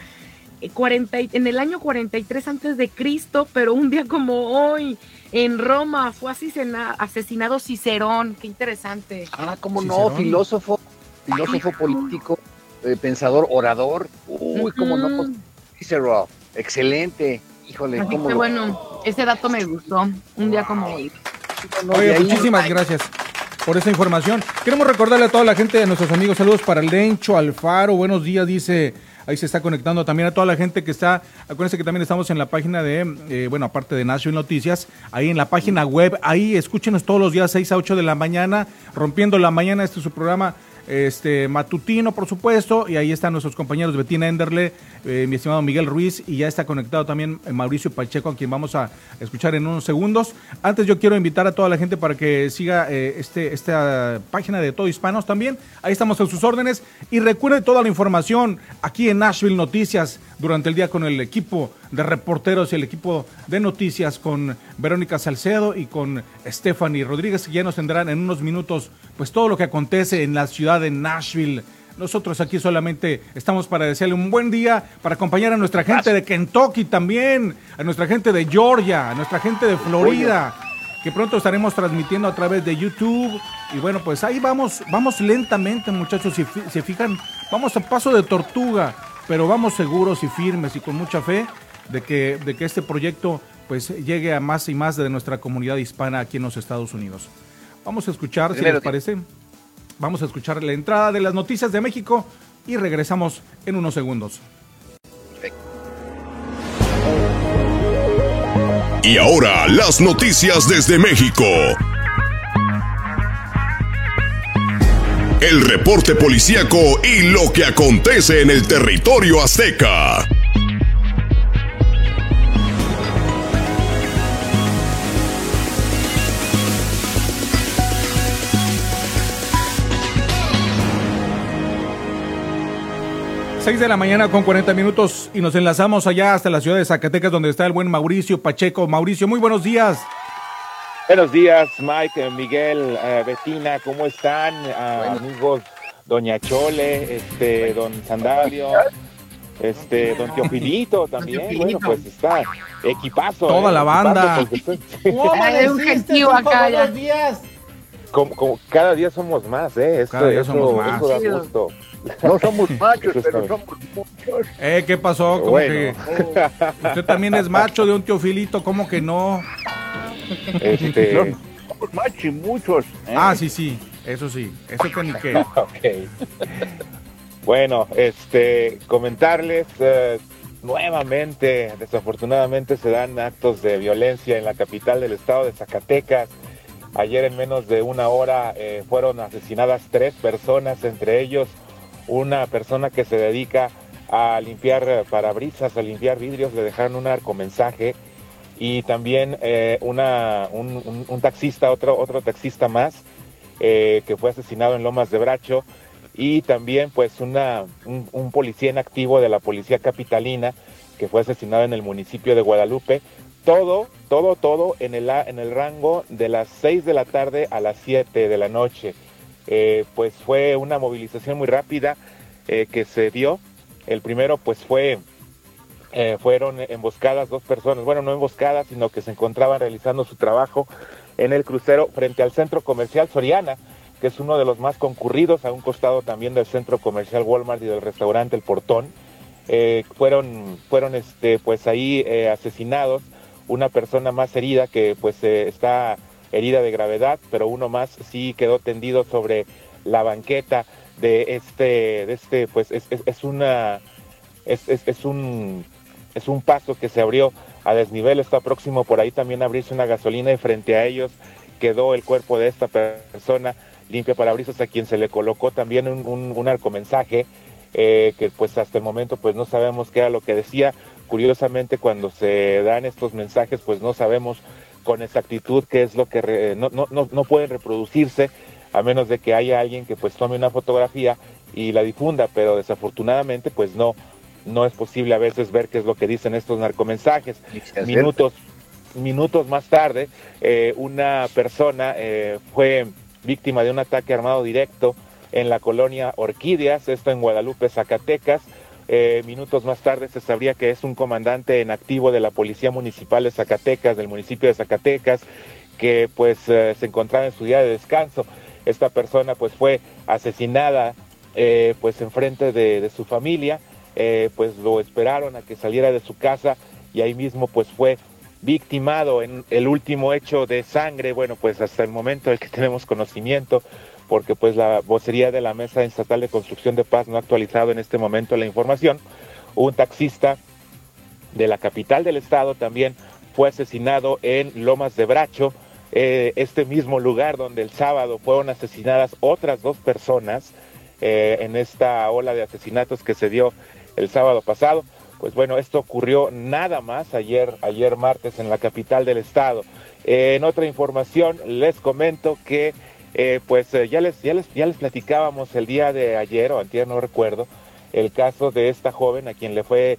Eh, 40 y- en el año 43 antes de Cristo, pero un día como hoy, en Roma, fue asesina- asesinado Cicerón. Qué interesante. Ah, cómo Cicerón. no, filósofo, filósofo político, eh, pensador, orador. Uy, cómo no, pues. Cicero, excelente. Híjole, Así cómo que lo- bueno, ese dato me gustó. Un día como hoy. Oye, muchísimas gracias por esa información. Queremos recordarle a toda la gente, a nuestros amigos, saludos para Lencho, Alfaro, buenos días, dice ahí se está conectando también a toda la gente que está, acuérdense que también estamos en la página de, eh, bueno, aparte de Nación Noticias, ahí en la página web, ahí escúchenos todos los días 6 a 8 de la mañana, rompiendo la mañana, este es su programa este matutino, por supuesto, y ahí están nuestros compañeros Betina Enderle, eh, mi estimado Miguel Ruiz, y ya está conectado también eh, Mauricio Pacheco, a quien vamos a escuchar en unos segundos. Antes yo quiero invitar a toda la gente para que siga eh, este, esta página de Todo Hispanos también, ahí estamos en sus órdenes, y recuerde toda la información aquí en Nashville Noticias durante el día con el equipo de reporteros y el equipo de noticias con Verónica Salcedo y con Stephanie Rodríguez, que ya nos tendrán en unos minutos pues todo lo que acontece en la ciudad de Nashville. Nosotros aquí solamente estamos para desearle un buen día, para acompañar a nuestra gente de Kentucky también, a nuestra gente de Georgia, a nuestra gente de Florida, que pronto estaremos transmitiendo a través de YouTube. Y bueno, pues ahí vamos, vamos lentamente muchachos, si se fijan, vamos a paso de tortuga, pero vamos seguros y firmes y con mucha fe de que, de que este proyecto pues llegue a más y más de nuestra comunidad hispana aquí en los Estados Unidos. Vamos a escuchar, si les parece, vamos a escuchar la entrada de las noticias de México y regresamos en unos segundos. Y ahora las noticias desde México. El reporte policíaco y lo que acontece en el territorio azteca. 6 de la mañana con 40 minutos y nos enlazamos allá hasta la ciudad de Zacatecas donde está el buen Mauricio Pacheco. Mauricio, muy buenos días. Buenos días, Mike, Miguel, uh, Betina, ¿cómo están? Uh, Amigos, Doña Chole, este, Don Sandalio, este, Don Teofilito también. Bueno, pues está equipazo. Toda ¿eh? la banda. Equipazo, pues, ¿Cómo un gentío acá ya. días. Como, como, cada día somos más, ¿eh? Esto, cada día somos más. Eso da gusto. No somos machos, pero somos muchos. Eh, ¿qué pasó? ¿Cómo Bueno. que usted también es macho de un teofilito? ¿Cómo que no? Este, muchos. ¿eh? Ah, sí, sí, eso sí, eso que ni qué. ok. Bueno, este, comentarles eh, nuevamente, desafortunadamente se dan actos de violencia en la capital del estado de Zacatecas. Ayer en menos de una hora eh, fueron asesinadas tres personas, entre ellos una persona que se dedica a limpiar parabrisas, a limpiar vidrios, le dejaron un arcomensaje y también eh, un, un- taxista, otro, otro taxista más, eh, que fue asesinado en Lomas de Bracho y también pues una, un, policía en activo de la policía capitalina que fue asesinado en el municipio de Guadalupe. Todo, todo, todo en el, en el rango de las 6 de la tarde a las 7 de la noche. Eh, pues fue una movilización muy rápida que se dio. El primero pues fue, eh, fueron emboscadas dos personas, bueno, no emboscadas, sino que se encontraban realizando su trabajo en el crucero frente al centro comercial Soriana, que es uno de los más concurridos, a un costado también del centro comercial Walmart y del restaurante El Portón. Eh, fueron, fueron este, pues ahí eh, asesinados, una persona más herida que pues está herida de gravedad, pero uno más sí quedó tendido sobre la banqueta de este, de este, pues es, es- es una, es- es un, es un paso que se abrió a desnivel, está próximo por ahí también a abrirse una gasolina y frente a ellos quedó el cuerpo de esta persona limpia parabrisas a quien se le colocó también un, un, un arcomensaje eh, que pues hasta el momento pues no sabemos qué era lo que decía. Curiosamente cuando se dan estos mensajes pues no sabemos con exactitud qué es lo que no, no, no, no pueden reproducirse a menos de que haya alguien que pues tome una fotografía y la difunda, pero desafortunadamente pues no, no es posible a veces ver qué es lo que dicen estos narcomensajes. Minutos, minutos más tarde, eh, una persona eh, fue víctima de un ataque armado directo en la colonia Orquídeas, esto en Guadalupe, Zacatecas. Eh, minutos más tarde se sabría que es un comandante en activo de la Policía Municipal de Zacatecas, del municipio de Zacatecas, que pues se encontraba en su día de descanso. Esta persona pues fue asesinada pues enfrente de, de su familia, eh, pues lo esperaron a que saliera de su casa y ahí mismo pues fue victimado en el último hecho de sangre, bueno, pues hasta el momento el que tenemos conocimiento, porque pues la vocería de la Mesa Estatal de Construcción de Paz no ha actualizado en este momento la información. Un taxista de la capital del estado también fue asesinado en Lomas de Bracho, eh, este mismo lugar donde el sábado fueron asesinadas otras dos personas eh, en esta ola de asesinatos que se dio el sábado pasado. Pues bueno, esto ocurrió nada más ayer, ayer martes en la capital del estado. Eh, en otra información les comento que pues ya les, ya les ya les platicábamos el día de ayer o antier no recuerdo el caso de esta joven a quien le fue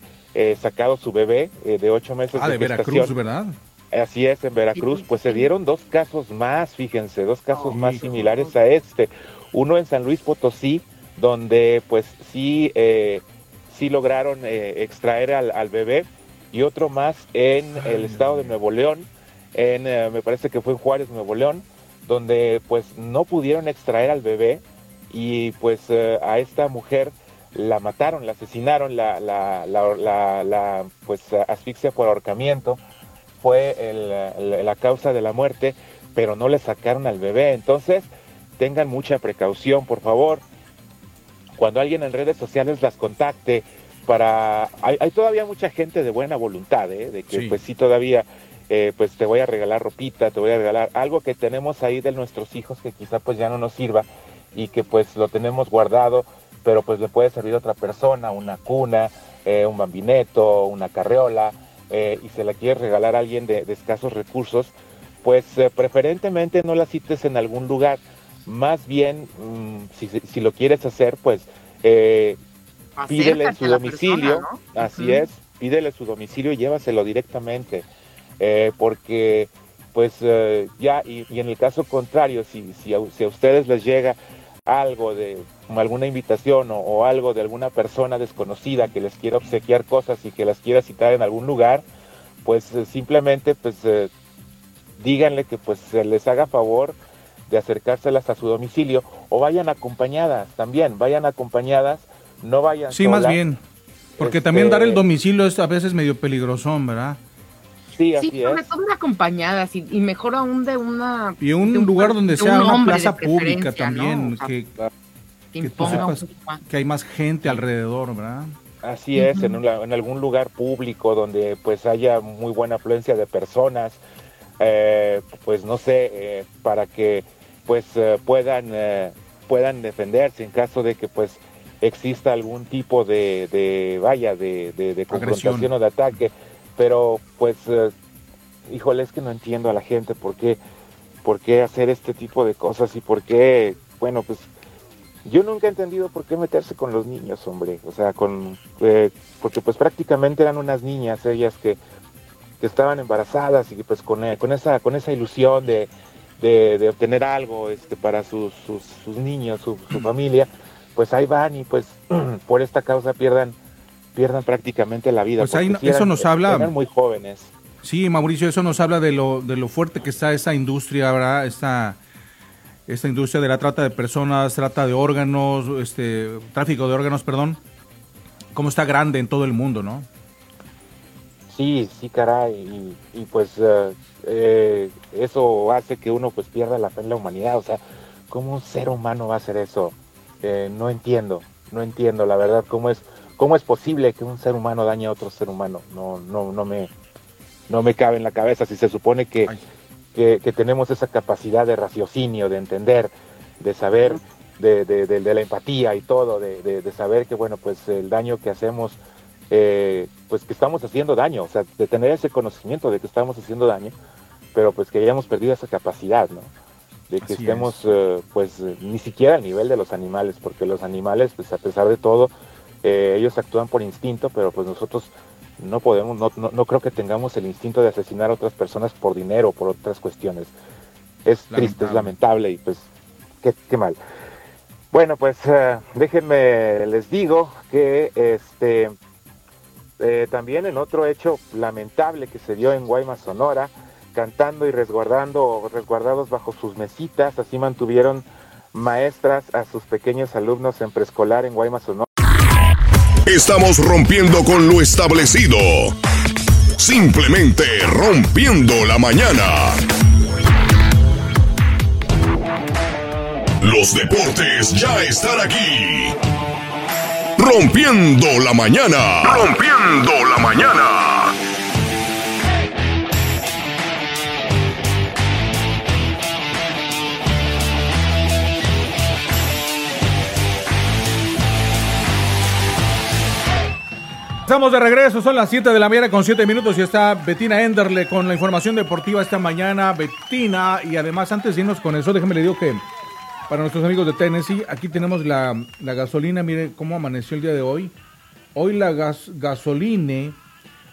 sacado su bebé de ocho meses ah, de, Veracruz, ¿verdad? Así es, en Veracruz, pues se dieron dos casos más, fíjense, dos casos más similares a este. Uno en San Luis Potosí, donde pues sí, eh, sí lograron eh, extraer al, bebé, y otro más en el estado de Nuevo León, en, eh, me parece que fue en Juárez, Nuevo León, donde pues no pudieron extraer al bebé y pues a esta mujer la mataron, la asesinaron, la, la, la, la pues asfixia por ahorcamiento fue la causa de la muerte, pero no le sacaron al bebé. Entonces, tengan mucha precaución, por favor. Cuando alguien en redes sociales las contacte, para... Hay, todavía mucha gente de buena voluntad, ¿eh? de que pues sí todavía, eh, pues te voy a regalar ropita, te voy a regalar algo que tenemos ahí de nuestros hijos que quizá pues ya no nos sirva y que pues lo tenemos guardado, pero pues le puede servir a otra persona, una cuna, eh, un bambineto, una carreola, eh, y se la quieres regalar a alguien de, escasos recursos, pues preferentemente no la cites en algún lugar. Más bien, mm, si, lo quieres hacer, pues eh, pídele su domicilio, así es, pídele su domicilio y llévaselo directamente, porque pues ya, y, en el caso contrario, si, si, a, si a ustedes les llega algo de alguna invitación o, algo de alguna persona desconocida que les quiera obsequiar cosas y que las quiera citar en algún lugar, pues eh, simplemente pues eh, díganle que pues se les haga favor de acercárselas a su domicilio o vayan acompañadas también, vayan acompañadas, no vayan Sí, más bien, porque también dar el este, domicilio es a veces medio peligrosón, ¿verdad? Sí, así sobre todo acompañadas y, mejor aún de una... Y un, lugar donde sea una plaza pública también, que, que, hay más gente alrededor, ¿verdad? Así es, en, en, algún lugar público donde pues haya muy buena afluencia de personas, eh, pues no sé, eh, para que pues eh, puedan, puedan defenderse en caso de que pues exista algún tipo de, de vaya, de, de, confrontación o de ataque. Pero pues, eh, híjole, es que no entiendo a la gente por qué, por qué hacer este tipo de cosas y por qué, bueno, pues yo nunca he entendido por qué meterse con los niños, hombre, o sea, con, eh, porque pues prácticamente eran unas niñas ellas que, que estaban embarazadas y pues con, eh, con, esa, con esa ilusión de, de, obtener algo este, para sus, sus, sus niños, su, su familia, pues ahí van y pues por esta causa pierdan pierdan prácticamente la vida. Pues eso nos habla... muy jóvenes. Sí, Mauricio, eso nos habla de lo, de lo fuerte que está esa industria, ¿verdad? Esta, esta industria de la trata de personas, trata de órganos, este, tráfico de órganos, perdón. Cómo está grande en todo el mundo, ¿no? Sí, sí, caray. Y, pues eh, eh, eso hace que uno pues pierda la fe en la humanidad. O sea, ¿cómo un ser humano va a hacer eso? Eh, no entiendo, no entiendo la verdad cómo es ¿Cómo es posible que un ser humano dañe a otro ser humano? No, no, no me, no me cabe en la cabeza si se supone que, que, tenemos esa capacidad de raciocinio, de entender, de saber, de, de, de, la empatía y todo, de, saber que, bueno, pues el daño que hacemos, eh, pues que estamos haciendo daño, o sea, de tener ese conocimiento de que estamos haciendo daño, pero pues que hayamos perdido esa capacidad, ¿no? De que estemos, eh, pues, ni siquiera al nivel de los animales, porque los animales, pues a pesar de todo, eh, ellos actúan por instinto, pero pues nosotros no podemos, no, no, creo que tengamos el instinto de asesinar a otras personas por dinero o por otras cuestiones. Es triste, es lamentable y pues qué, qué mal. Bueno, pues eh, déjenme, les digo que este eh, también en otro hecho lamentable que se dio en Guaymas, Sonora, cantando y resguardando, resguardados bajo sus mesitas, así mantuvieron maestras a sus pequeños alumnos en preescolar en Guaymas, Sonora. Estamos rompiendo con lo establecido. simplemente rompiendo la mañana. Los deportes ya están aquí. Rompiendo la mañana. Rompiendo la mañana. Estamos de regreso, son las 7 de la mañana con 7 minutos y está Betina Enderle con la información deportiva esta mañana. Betina, y además antes de irnos con eso, déjeme le digo que para nuestros amigos de Tennessee, aquí tenemos la, gasolina, mire cómo amaneció el día de hoy. Hoy la gas, gasolina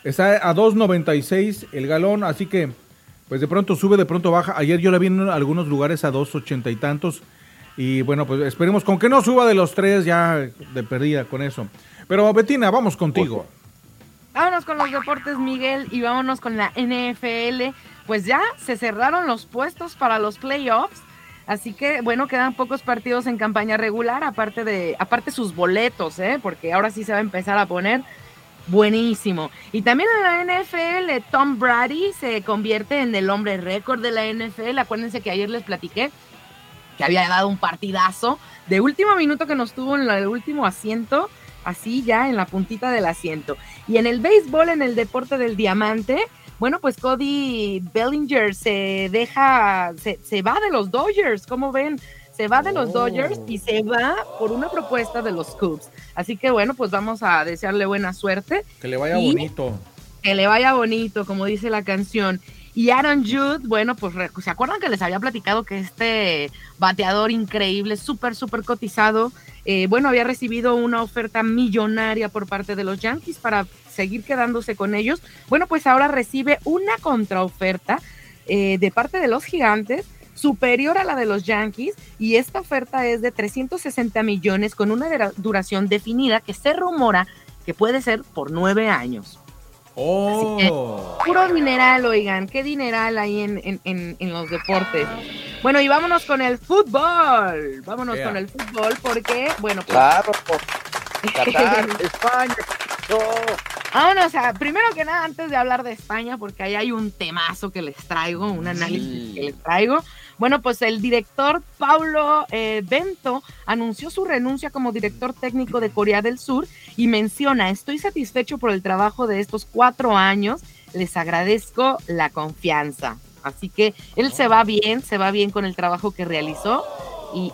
está a 2.96 el galón, así que pues de pronto sube, de pronto baja. Ayer yo la vi en algunos lugares a 2.80 y tantos. Y bueno, pues esperemos con que no suba de los tres ya de perdida con eso. Pero Betina, vamos contigo. Vámonos con los deportes, Miguel, y vámonos con la NFL. Pues ya se cerraron los puestos para los playoffs. Así que, bueno, quedan pocos partidos en campaña regular, aparte de, aparte sus boletos, ¿eh? porque ahora sí se va a empezar a poner buenísimo. Y también en la NFL, Tom Brady se convierte en el hombre récord de la NFL. Acuérdense que ayer les platiqué que había dado un partidazo de último minuto que nos tuvo en el último asiento así ya en la puntita del asiento. Y en el béisbol, en el deporte del diamante, bueno, pues Cody Bellinger se deja, se, va de los Dodgers, ¿cómo ven? Se va de los Dodgers y se va por una propuesta de los Cubs. Así que bueno, pues vamos a desearle buena suerte. Que le vaya bonito. Que le vaya bonito, como dice la canción. Y Aaron Jude, bueno, pues se acuerdan que les había platicado que este bateador increíble, súper, súper cotizado, eh, bueno, había recibido una oferta millonaria por parte de los Yankees para seguir quedándose con ellos. Bueno, pues ahora recibe una contraoferta eh, de parte de los gigantes superior a la de los Yankees y esta oferta es de 360 millones con una duración definida que se rumora que puede ser por nueve años. Oh. puro dineral, oigan, qué dineral hay en, en, los deportes. Bueno, y vámonos con el fútbol. Vámonos con el fútbol porque, bueno, pues... Claro, Qatar, España. Vámonos, o sea, primero que nada, antes de hablar de España, porque ahí hay un temazo que les traigo, un análisis que les traigo. Bueno, pues el director Paulo eh, Bento anunció su renuncia como director técnico de Corea del Sur y menciona, estoy satisfecho por el trabajo de estos cuatro años, les agradezco la confianza. Así que él se va bien, se va bien con el trabajo que realizó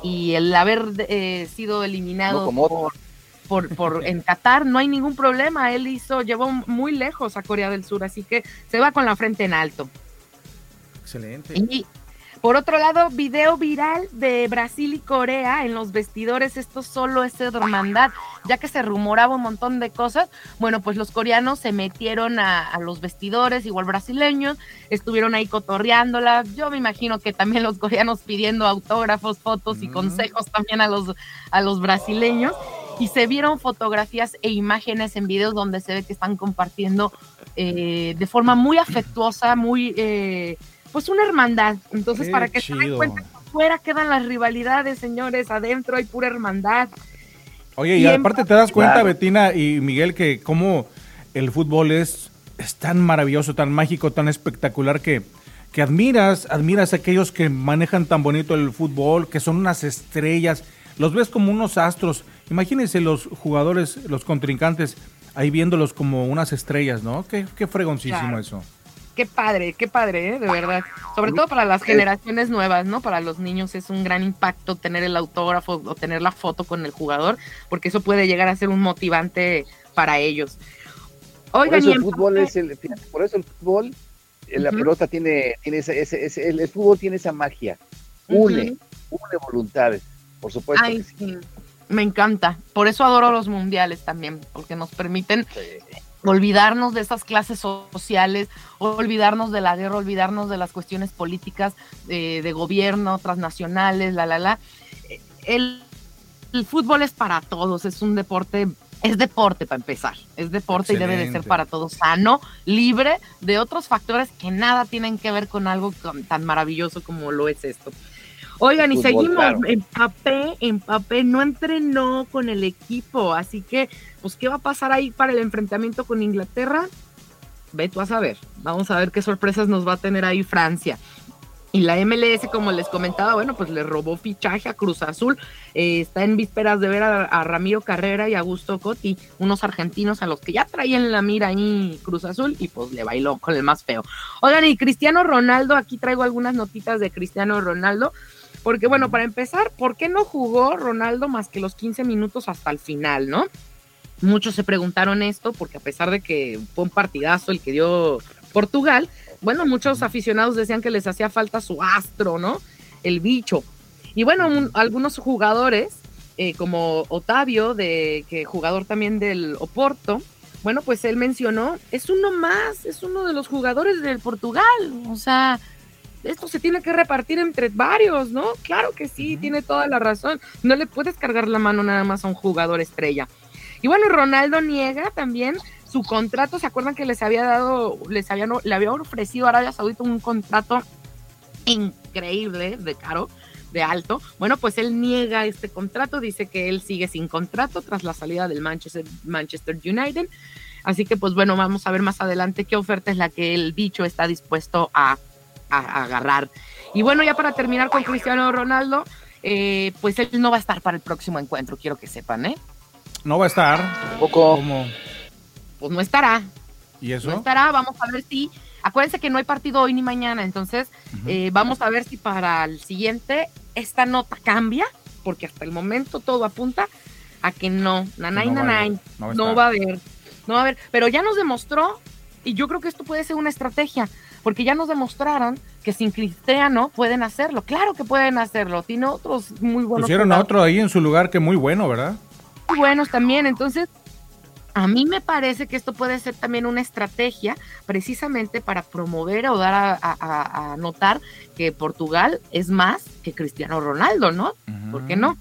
y, el haber eh, sido eliminado por, por, en Qatar no hay ningún problema. Él hizo, llevó muy lejos a Corea del Sur, así que se va con la frente en alto. Excelente. Y por otro lado, video viral de Brasil y Corea en los vestidores. Esto solo es hermandad, ya que se rumoraba un montón de cosas. Bueno, pues los coreanos se metieron a, los vestidores, igual brasileños, estuvieron ahí cotorreándola. Yo me imagino que también los coreanos pidiendo autógrafos, fotos y consejos también a los, a los brasileños. Y se vieron fotografías e imágenes en videos donde se ve que están compartiendo eh, de forma muy afectuosa, muy... Eh, pues una hermandad. Entonces, para que se den cuenta, fuera quedan las rivalidades, señores, adentro hay pura hermandad. Oye, y, aparte te das cuenta, Betina y Miguel, que como el fútbol es, es tan maravilloso, tan mágico, tan espectacular que, que admiras, admiras a aquellos que manejan tan bonito el fútbol, que son unas estrellas, los ves como unos astros. Imagínense los jugadores, los contrincantes, ahí viéndolos como unas estrellas, ¿no? Qué, qué fregoncísimo eso qué padre, qué padre, ¿eh? de verdad. Sobre todo para las generaciones nuevas, ¿no? Para los niños es un gran impacto tener el autógrafo o tener la foto con el jugador, porque eso puede llegar a ser un motivante para ellos. Oigan, por eso el fútbol es el, por eso el fútbol, eh, la pelota tiene, tiene ese, ese, el, fútbol tiene esa magia, une, une voluntades, por supuesto. Ay, sí. Me encanta. Por eso adoro los mundiales también, porque nos permiten olvidarnos de esas clases sociales, olvidarnos de la guerra, olvidarnos de las cuestiones políticas eh, de gobierno, transnacionales, la, la, la. El, fútbol es para todos, es un deporte, es deporte para empezar, es deporte y debe de ser para todos sano, libre de otros factores que nada tienen que ver con algo tan maravilloso como lo es esto. Oigan, y seguimos, Empapé, Empapé no entrenó con el equipo, así que, pues, ¿qué va a pasar ahí para el enfrentamiento con Inglaterra? Ve tú a saber. Vamos a ver qué sorpresas nos va a tener ahí Francia. Y la MLS, como les comentaba, bueno, pues le robó fichaje a Cruz Azul. Eh, está en vísperas de ver a, Ramiro Carrera y a Augusto Cotti, unos argentinos a los que ya traían la mira ahí Cruz Azul y pues le bailó con el más feo. Oigan, y Cristiano Ronaldo, aquí traigo algunas notitas de Cristiano Ronaldo. Porque bueno, para empezar, ¿por qué no jugó Ronaldo más que los 15 minutos hasta el final, no? Muchos se preguntaron esto porque a pesar de que fue un partidazo el que dio Portugal, bueno, muchos aficionados decían que les hacía falta su astro, ¿no? El bicho. Y bueno, algunos jugadores, eh, como Otavio, de, que jugador también del Oporto, bueno, pues él mencionó, es uno más, es uno de los jugadores del Portugal, o sea, esto se tiene que repartir entre varios, ¿no? Claro que sí, tiene toda la razón. No le puedes cargar la mano nada más a un jugador estrella. Y bueno, Ronaldo niega también su contrato, ¿se acuerdan que les había dado, les había, le había ofrecido a Arabia Saudita un contrato increíble de caro, de alto? Bueno, pues él niega este contrato, dice que él sigue sin contrato tras la salida del Manchester, Manchester United. Así que pues bueno, vamos a ver más adelante qué oferta es la que el bicho está dispuesto a, agarrar. Y bueno, ya para terminar con Cristiano Ronaldo, eh, pues él no va a estar para el próximo encuentro, quiero que sepan, ¿eh? No va a estar. Poco. Como pues no estará. ¿Y eso? No estará, vamos a ver si. Acuérdense que no hay partido hoy ni mañana, entonces eh, vamos a ver si para el siguiente esta nota cambia, porque hasta el momento todo apunta a que no, nanay, no nanay, no, va a haber, no va a haber, pero ya nos demostró, y yo creo que esto puede ser una estrategia, porque ya nos demostraron que sin Cristiano pueden hacerlo, claro que pueden hacerlo, tiene otros muy buenos. Pusieron a otro ahí en su lugar que muy bueno, ¿verdad? Muy buenos también, entonces a mí me parece que esto puede ser también una estrategia precisamente para promover o dar a, notar que Portugal es más que Cristiano Ronaldo, ¿no? ¿Por qué no?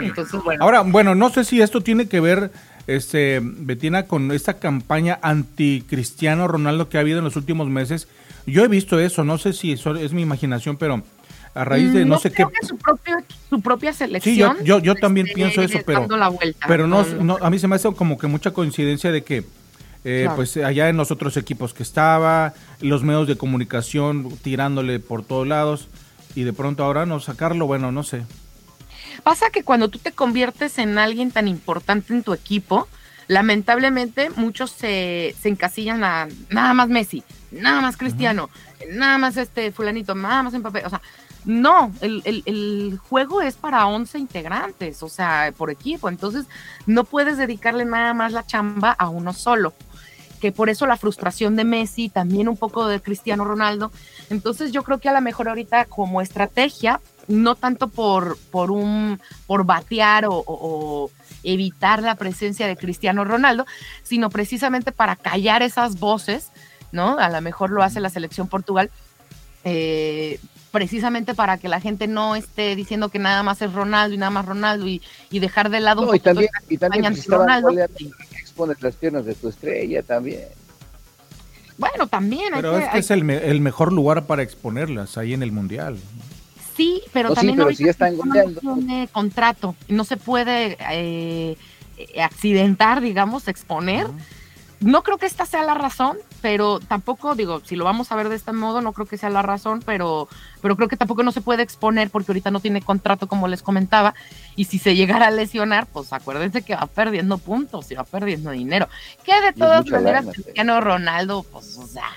entonces, bueno. Ahora, bueno, no sé si esto tiene que ver, este, Betina, con esta campaña anti-Cristiano Ronaldo que ha habido en los últimos meses. Yo he visto eso, no sé si eso es mi imaginación, pero a raíz de no, sé qué. su, su propia selección. Sí, yo, yo, también pienso eso, pero, pero no, no, a mí se me hace como que mucha coincidencia de que, eh, pues allá en los otros equipos que estaba, los medios de comunicación tirándole por todos lados, y de pronto ahora no sacarlo, bueno, no sé. Pasa que cuando tú te conviertes en alguien tan importante en tu equipo, lamentablemente muchos se, se encasillan a nada más Messi, nada más Cristiano, nada más este fulanito, nada más en papel, o sea, no, el, juego es para 11 integrantes, o sea, por equipo. Entonces, no puedes dedicarle nada más la chamba a uno solo. Que por eso la frustración de Messi, también un poco de Cristiano Ronaldo. Entonces, yo creo que a lo mejor ahorita, como estrategia, no tanto por, por un por batear o, evitar la presencia de Cristiano Ronaldo, sino precisamente para callar esas voces, ¿no? A lo mejor lo hace la selección Portugal. Eh, precisamente para que la gente no esté diciendo que nada más es Ronaldo y nada más Ronaldo y, dejar de lado y también, y también Ronaldo. expones las piernas de tu estrella también. Bueno, también. Pero este es el, el, mejor lugar para exponerlas ahí en el Mundial. Sí, pero también no si están tiene contrato. No se puede eh, accidentar, digamos, exponer no creo que esta sea la razón, pero tampoco, digo, si lo vamos a ver de este modo, no creo que sea la razón, pero, pero creo que tampoco no se puede exponer porque ahorita no tiene contrato, como les comentaba, y si se llegara a lesionar, pues acuérdense que va perdiendo puntos y va perdiendo dinero. Que de todas maneras, Cristiano Ronaldo, pues, o sea,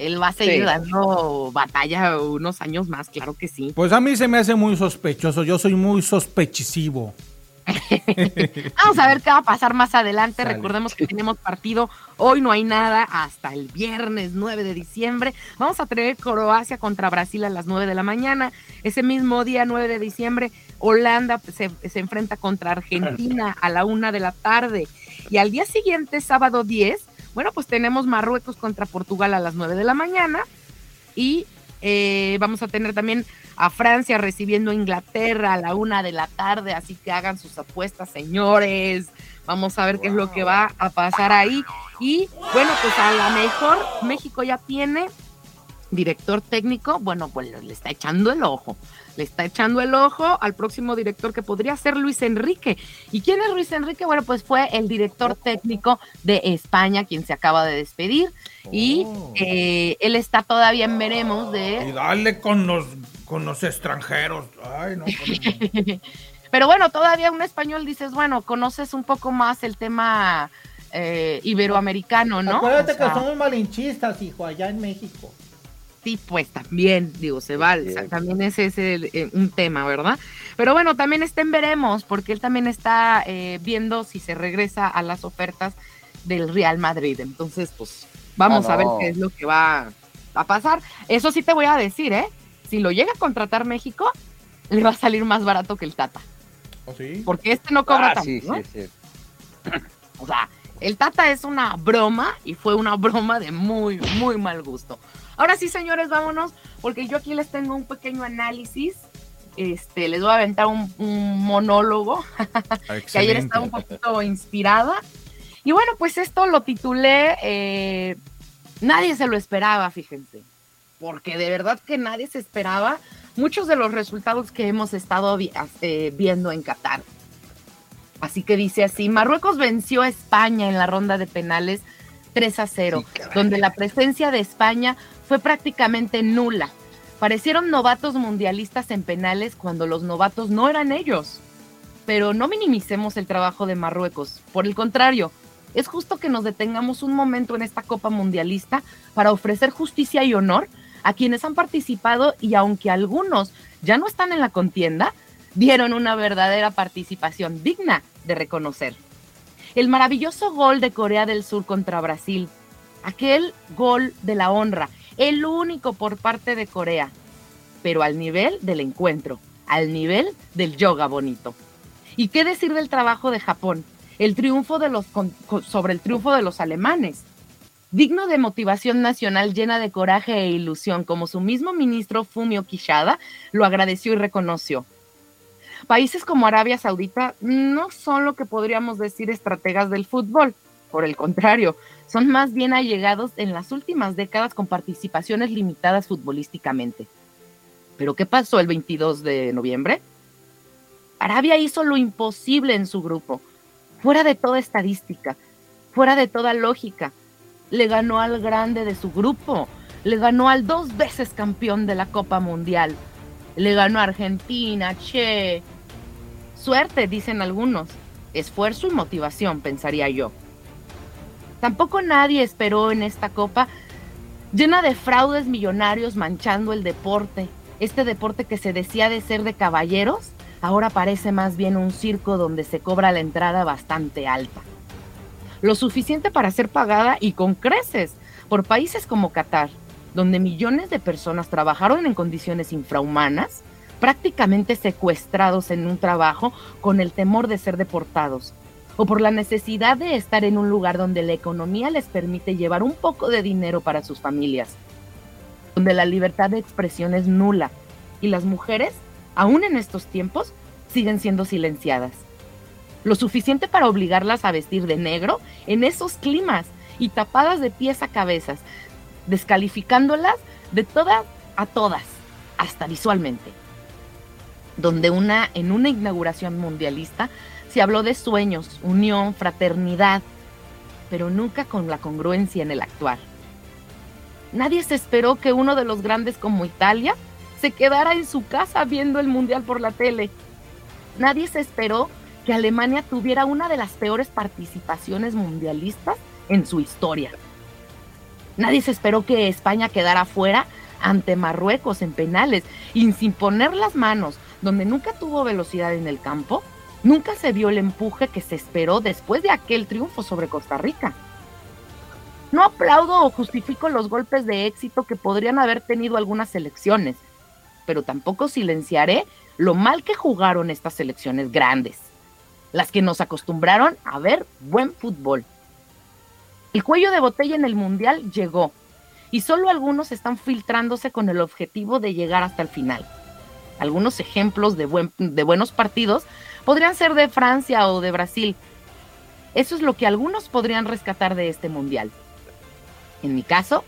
él va a seguir dando batalla unos años más, claro que sí. Pues a mí se me hace muy sospechoso, yo soy muy sospechisivo. Vamos a ver qué va a pasar más adelante. Recordemos que tenemos partido. Hoy no hay nada hasta el viernes 9 de diciembre. Vamos a tener Croacia contra Brasil a las 9 de la mañana. Ese mismo día, 9 de diciembre, Holanda se, enfrenta contra Argentina a la 1 de la tarde. Y al día siguiente, sábado 10, bueno, pues tenemos Marruecos contra Portugal a las 9 de la mañana. Y eh, vamos a tener también a Francia recibiendo a Inglaterra a la una de la tarde, así que hagan sus apuestas, señores. Vamos a ver qué es lo que va a pasar ahí. Y bueno, pues a lo mejor México ya tiene director técnico, bueno, pues le está echando el ojo. Le está echando el ojo al próximo director que podría ser Luis Enrique. ¿Y quién es Luis Enrique? Bueno, pues fue el director técnico de España, quien se acaba de despedir. Y Oh. eh, él está todavía en veremos de Y dale con los, con los extranjeros. Ay, no. no. Pero bueno, todavía un español dices, bueno, conoces un poco más el tema eh, iberoamericano, ¿no? Acuérdate O sea, que somos malinchistas, hijo, allá en México. Sí, pues también, digo, se va, Sí. también ese es el, eh, un tema, ¿verdad? Pero bueno, también está en veremos, porque él también está eh, viendo si se regresa a las ofertas del Real Madrid. Entonces, pues vamos Ah, a ver qué es lo que va a pasar. Eso sí te voy a decir, ¿eh? Si lo llega a contratar México, le va a salir más barato que el Tata, ¿Oh, sí? porque este no cobra Ah, tanto, sí, ¿no? sí, sí. O sea, el Tata es una broma y fue una broma de muy, muy mal gusto. Ahora sí, señores, vámonos, porque yo aquí les tengo un pequeño análisis. Este, les voy a aventar un, un monólogo que ayer estaba un poquito inspirada. Y bueno, pues esto lo titulé eh, Nadie se lo esperaba, fíjense. Porque de verdad que nadie se esperaba muchos de los resultados que hemos estado eh, viendo en Qatar. Así que dice así, Marruecos venció a España en la ronda de penales 3 a 0, Sí, caray. donde la presencia de España fue prácticamente nula. Parecieron novatos mundialistas en penales cuando los novatos no eran ellos. Pero no minimicemos el trabajo de Marruecos. Por el contrario, es justo que nos detengamos un momento en esta Copa Mundialista para ofrecer justicia y honor a quienes han participado y aunque algunos ya no están en la contienda, dieron una verdadera participación digna de reconocer. El maravilloso gol de Corea del Sur contra Brasil, aquel gol de la honra, el único por parte de Corea, pero al nivel del encuentro, al nivel del yoga bonito. ¿Y qué decir del trabajo de Japón? El triunfo de los sobre el triunfo de los alemanes. Digno de motivación nacional llena de coraje e ilusión, como su mismo ministro Fumio Kishida lo agradeció y reconoció. Países como Arabia Saudita no son lo que podríamos decir estrategas del fútbol, por el contrario, son más bien allegados en las últimas décadas con participaciones limitadas futbolísticamente. ¿Pero qué pasó el 22 de noviembre? Arabia hizo lo imposible en su grupo, fuera de toda estadística, fuera de toda lógica. Le ganó al grande de su grupo, le ganó al dos veces campeón de la Copa Mundial, le ganó a Argentina, che. Suerte, dicen algunos. Esfuerzo y motivación, pensaría yo. Tampoco nadie esperó en esta copa llena de fraudes millonarios manchando el deporte. Este deporte que se decía de ser de caballeros, ahora parece más bien un circo donde se cobra la entrada bastante alta. Lo suficiente para ser pagada y con creces por países como Qatar, donde millones de personas trabajaron en condiciones infrahumanas, prácticamente secuestrados en un trabajo con el temor de ser deportados, o por la necesidad de estar en un lugar donde la economía les permite llevar un poco de dinero para sus familias, donde la libertad de expresión es nula y las mujeres, aún en estos tiempos, siguen siendo silenciadas. Lo suficiente para obligarlas a vestir de negro en esos climas y tapadas de pies a cabezas, descalificándolas de todas a todas, hasta visualmente. Donde una, en una inauguración mundialista se habló de sueños, unión, fraternidad, pero nunca con la congruencia en el actuar. Nadie se esperó que uno de los grandes como Italia se quedara en su casa viendo el mundial por la tele. Nadie se esperó que Alemania tuviera una de las peores participaciones mundialistas en su historia. Nadie se esperó que España quedara fuera ante Marruecos en penales y sin poner las manos, donde nunca tuvo velocidad en el campo, nunca se vio el empuje que se esperó después de aquel triunfo sobre Costa Rica. No aplaudo o justifico los golpes de éxito que podrían haber tenido algunas selecciones, pero tampoco silenciaré lo mal que jugaron estas selecciones grandes, las que nos acostumbraron a ver buen fútbol. El cuello de botella en el Mundial llegó, y solo algunos están filtrándose con el objetivo de llegar hasta el final. Algunos ejemplos de, de buenos partidos podrían ser de Francia o de Brasil. Eso es lo que algunos podrían rescatar de este Mundial. En mi caso,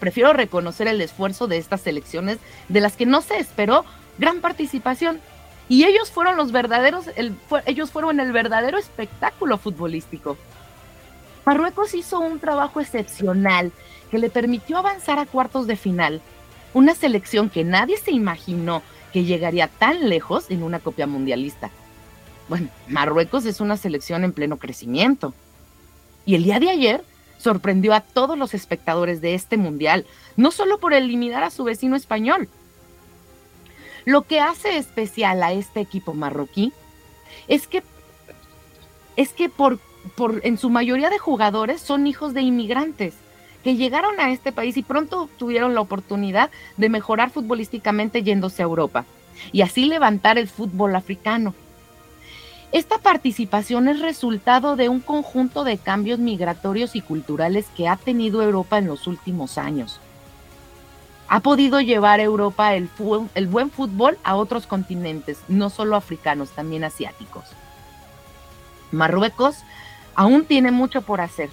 prefiero reconocer el esfuerzo de estas selecciones de las que no se esperó gran participación. Y ellos fueron los verdaderos, ellos fueron el verdadero espectáculo futbolístico. Marruecos hizo un trabajo excepcional que le permitió avanzar a cuartos de final. Una selección que nadie se imaginó que llegaría tan lejos en una copia mundialista. Bueno, Marruecos es una selección en pleno crecimiento. Y el día de ayer sorprendió a todos los espectadores de este mundial, no solo por eliminar a su vecino español. Lo que hace especial a este equipo marroquí es que es que por, por en su mayoría de jugadores son hijos de inmigrantes que llegaron a este país y pronto tuvieron la oportunidad de mejorar futbolísticamente yéndose a Europa y así levantar el fútbol africano. Esta participación es resultado de un conjunto de cambios migratorios y culturales que ha tenido Europa en los últimos años. Ha podido llevar Europa el, el buen fútbol a otros continentes, no solo africanos, también asiáticos. Marruecos aún tiene mucho por hacer.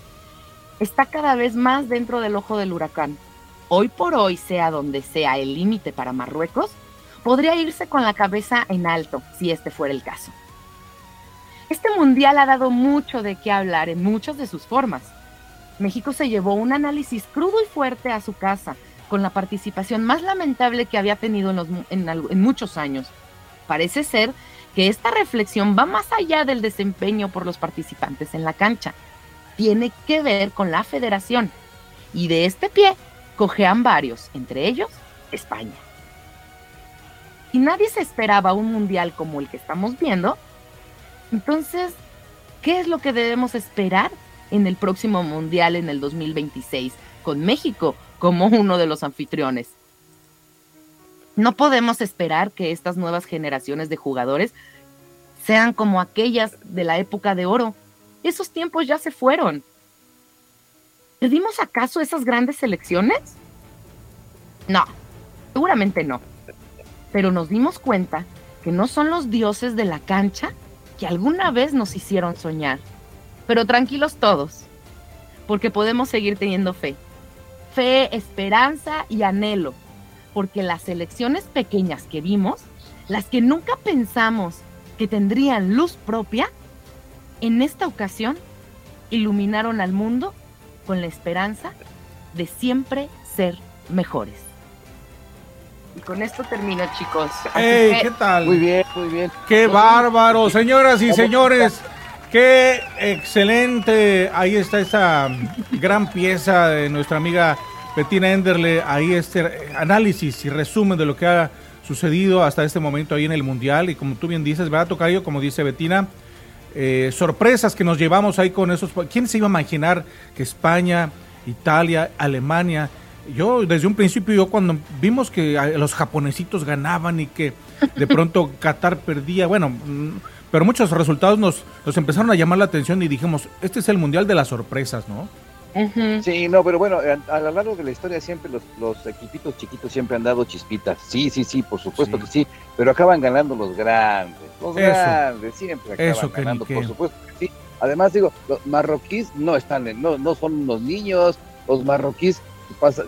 Está cada vez más dentro del ojo del huracán. Hoy por hoy, sea donde sea el límite para Marruecos, podría irse con la cabeza en alto, si este fuera el caso. Este mundial ha dado mucho de qué hablar en muchas de sus formas. México se llevó un análisis crudo y fuerte a su casa, con la participación más lamentable que había tenido en, en muchos años. Parece ser que esta reflexión va más allá del desempeño por los participantes en la cancha. Tiene que ver con la federación. Y de este pie cojean varios, entre ellos España. Y nadie se esperaba un mundial como el que estamos viendo, entonces, ¿qué es lo que debemos esperar en el próximo Mundial en el 2026 con México como uno de los anfitriones? No podemos esperar que estas nuevas generaciones de jugadores sean como aquellas de la época de oro. Esos tiempos ya se fueron. ¿Perdimos acaso esas grandes selecciones? No, seguramente no. Pero nos dimos cuenta que no son los dioses de la cancha que alguna vez nos hicieron soñar. Pero tranquilos todos, porque podemos seguir teniendo fe. Fe, esperanza y anhelo, porque las elecciones pequeñas que vimos, las que nunca pensamos que tendrían luz propia, en esta ocasión iluminaron al mundo con la esperanza de siempre ser mejores. Y con esto termino, chicos. Hey, ¿qué tal? Muy bien, muy bien. Qué bárbaro, señoras y señores. Qué excelente. Ahí está esta gran pieza de nuestra amiga Bettina Enderle. Ahí este análisis y resumen de lo que ha sucedido hasta este momento ahí en el Mundial. Y como tú bien dices, ¿verdad, Tocayo? Como dice Bettina, eh, sorpresas que nos llevamos ahí con esos. ¿Quién se iba a imaginar que España, Italia, Alemania yo desde un principio, yo cuando vimos que los japonesitos ganaban y que de pronto Qatar perdía, bueno, mm, pero muchos resultados nos, nos empezaron a llamar la atención y dijimos, este es el mundial de las sorpresas, ¿no? Sí, no, pero bueno, a, lo largo de la historia siempre los, los, equipitos chiquitos siempre han dado chispitas. Sí, sí, sí, por supuesto que sí, pero acaban ganando los grandes, los grandes, siempre acaban ganando, por supuesto que sí. Además, digo, los marroquíes no están, no, no son unos niños, los marroquíes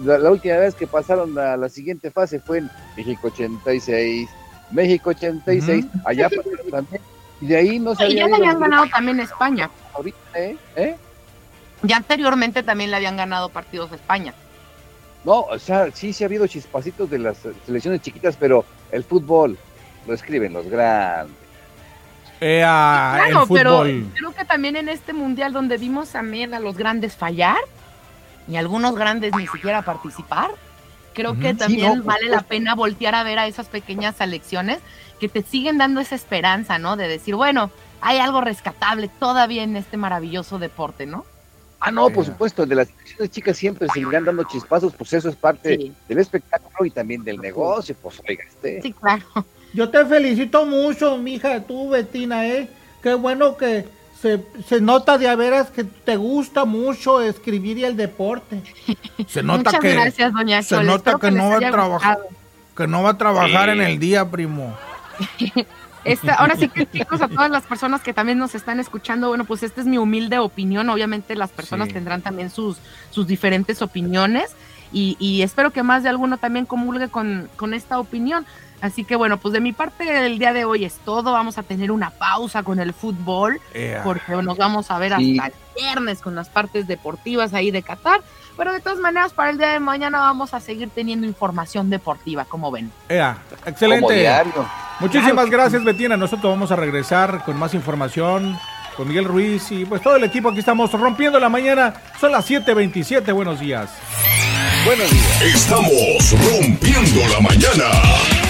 la, última vez que pasaron a la siguiente fase fue en México 86, México 86, allá también, y de ahí no se Y ya le habían ganado también España. Ahorita, ¿eh? ¿eh? Ya anteriormente también le habían ganado partidos a España. No, o sea, sí, sí ha habido chispacitos de las selecciones chiquitas, pero el fútbol lo escriben los grandes. Eh, claro, pero creo que también en este mundial donde vimos también a los grandes fallar, y algunos grandes ni siquiera participar. Creo que también vale la pena voltear a ver a esas pequeñas selecciones que te siguen dando esa esperanza, ¿no? De decir, bueno, hay algo rescatable todavía en este maravilloso deporte, ¿no? Ah, no, por supuesto, de las selecciones chicas siempre seguirán dando chispazos, pues eso es parte del espectáculo y también del negocio, pues oiga, este. Sí, claro. Yo te felicito mucho, mija, tú, Betina, ¿eh? Qué bueno que se, nota de a veras que te gusta mucho escribir y el deporte. Se nota Muchas que gracias, doña se nota que, no va a trabajar que no va a trabajar en el día, primo. ahora sí que chicos, a todas las personas que también nos están escuchando, bueno, pues esta es mi humilde opinión. Obviamente las personas tendrán también sus, sus diferentes opiniones. y, espero que más de alguno también comulgue con, con esta opinión. Así que bueno, pues de mi parte el día de hoy es todo. Vamos a tener una pausa con el fútbol, porque nos vamos a ver hasta el viernes con las partes deportivas ahí de Qatar. Pero de todas maneras, para el día de mañana vamos a seguir teniendo información deportiva, como ven. excelente. Muchísimas gracias, Betina. Nosotros vamos a regresar con más información con Miguel Ruiz y pues todo el equipo. Aquí estamos rompiendo la mañana. Son las 7:27. Buenos días. Buenos días. Estamos rompiendo la mañana.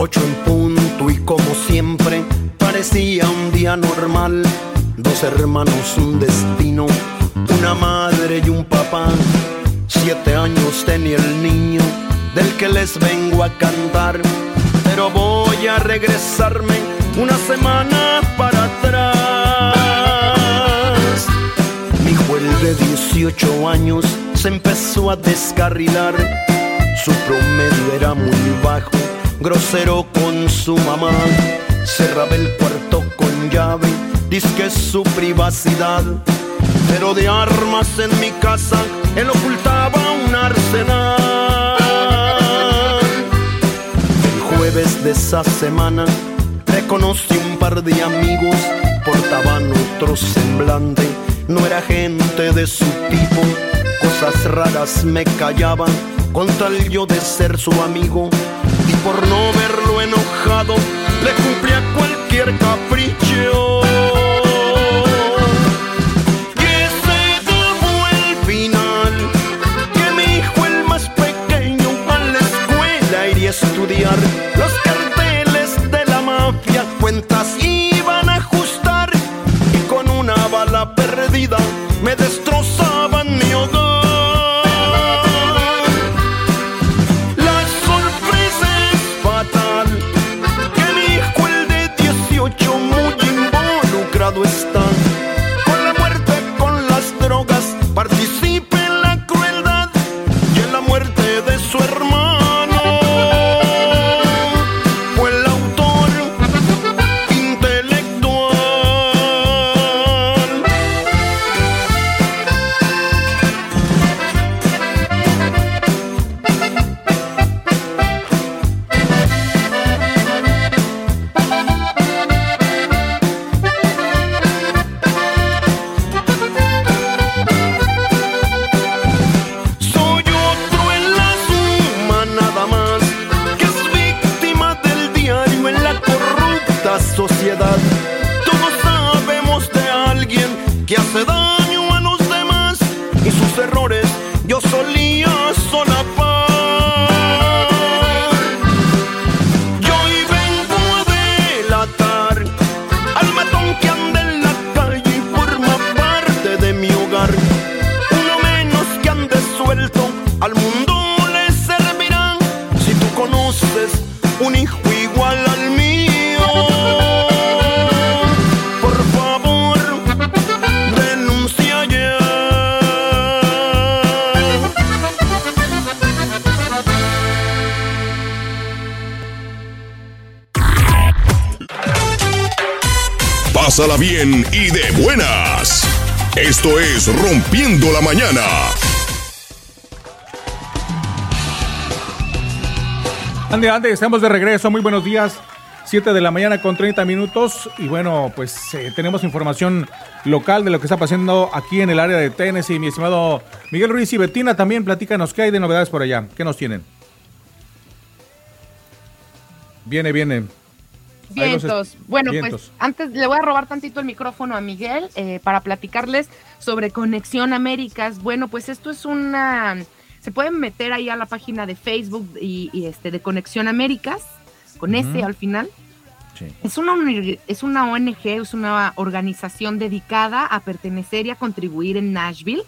Ocho en punto y como siempre parecía un día normal. Dos hermanos, un destino, una madre y un papá. Siete años tenía el niño del que les vengo a cantar. Pero voy a regresarme una semana para atrás. Mi el de 18 años se empezó a descarrilar. Su promedio era muy bajo grosero con su mamá. Cerraba el cuarto con llave, dice que es su privacidad. Pero de armas en mi casa, él ocultaba un arsenal. El jueves de esa semana, reconocí un par de amigos, portaban otro semblante, no era gente de su tipo. Cosas raras me callaban, con tal yo de ser su amigo y por no verlo enojado le cumplía cualquier capricho. Ande, ande, estamos de regreso. Muy buenos días. 7 de la mañana con 30 minutos. Y bueno, pues eh, tenemos información local de lo que está pasando aquí en el área de Tennessee. Mi estimado Miguel Ruiz y Betina también, platícanos qué hay de novedades por allá. ¿Qué nos tienen? Viene, viene. Vientos. Bueno, pues antes le voy a robar tantito el micrófono a Miguel eh, para platicarles sobre Conexión Américas. Bueno, pues esto es una... Se pueden meter ahí a la página de Facebook y, este de Conexión Américas, con ese al final. Es, una, es una ONG, es una organización dedicada a pertenecer y a contribuir en Nashville.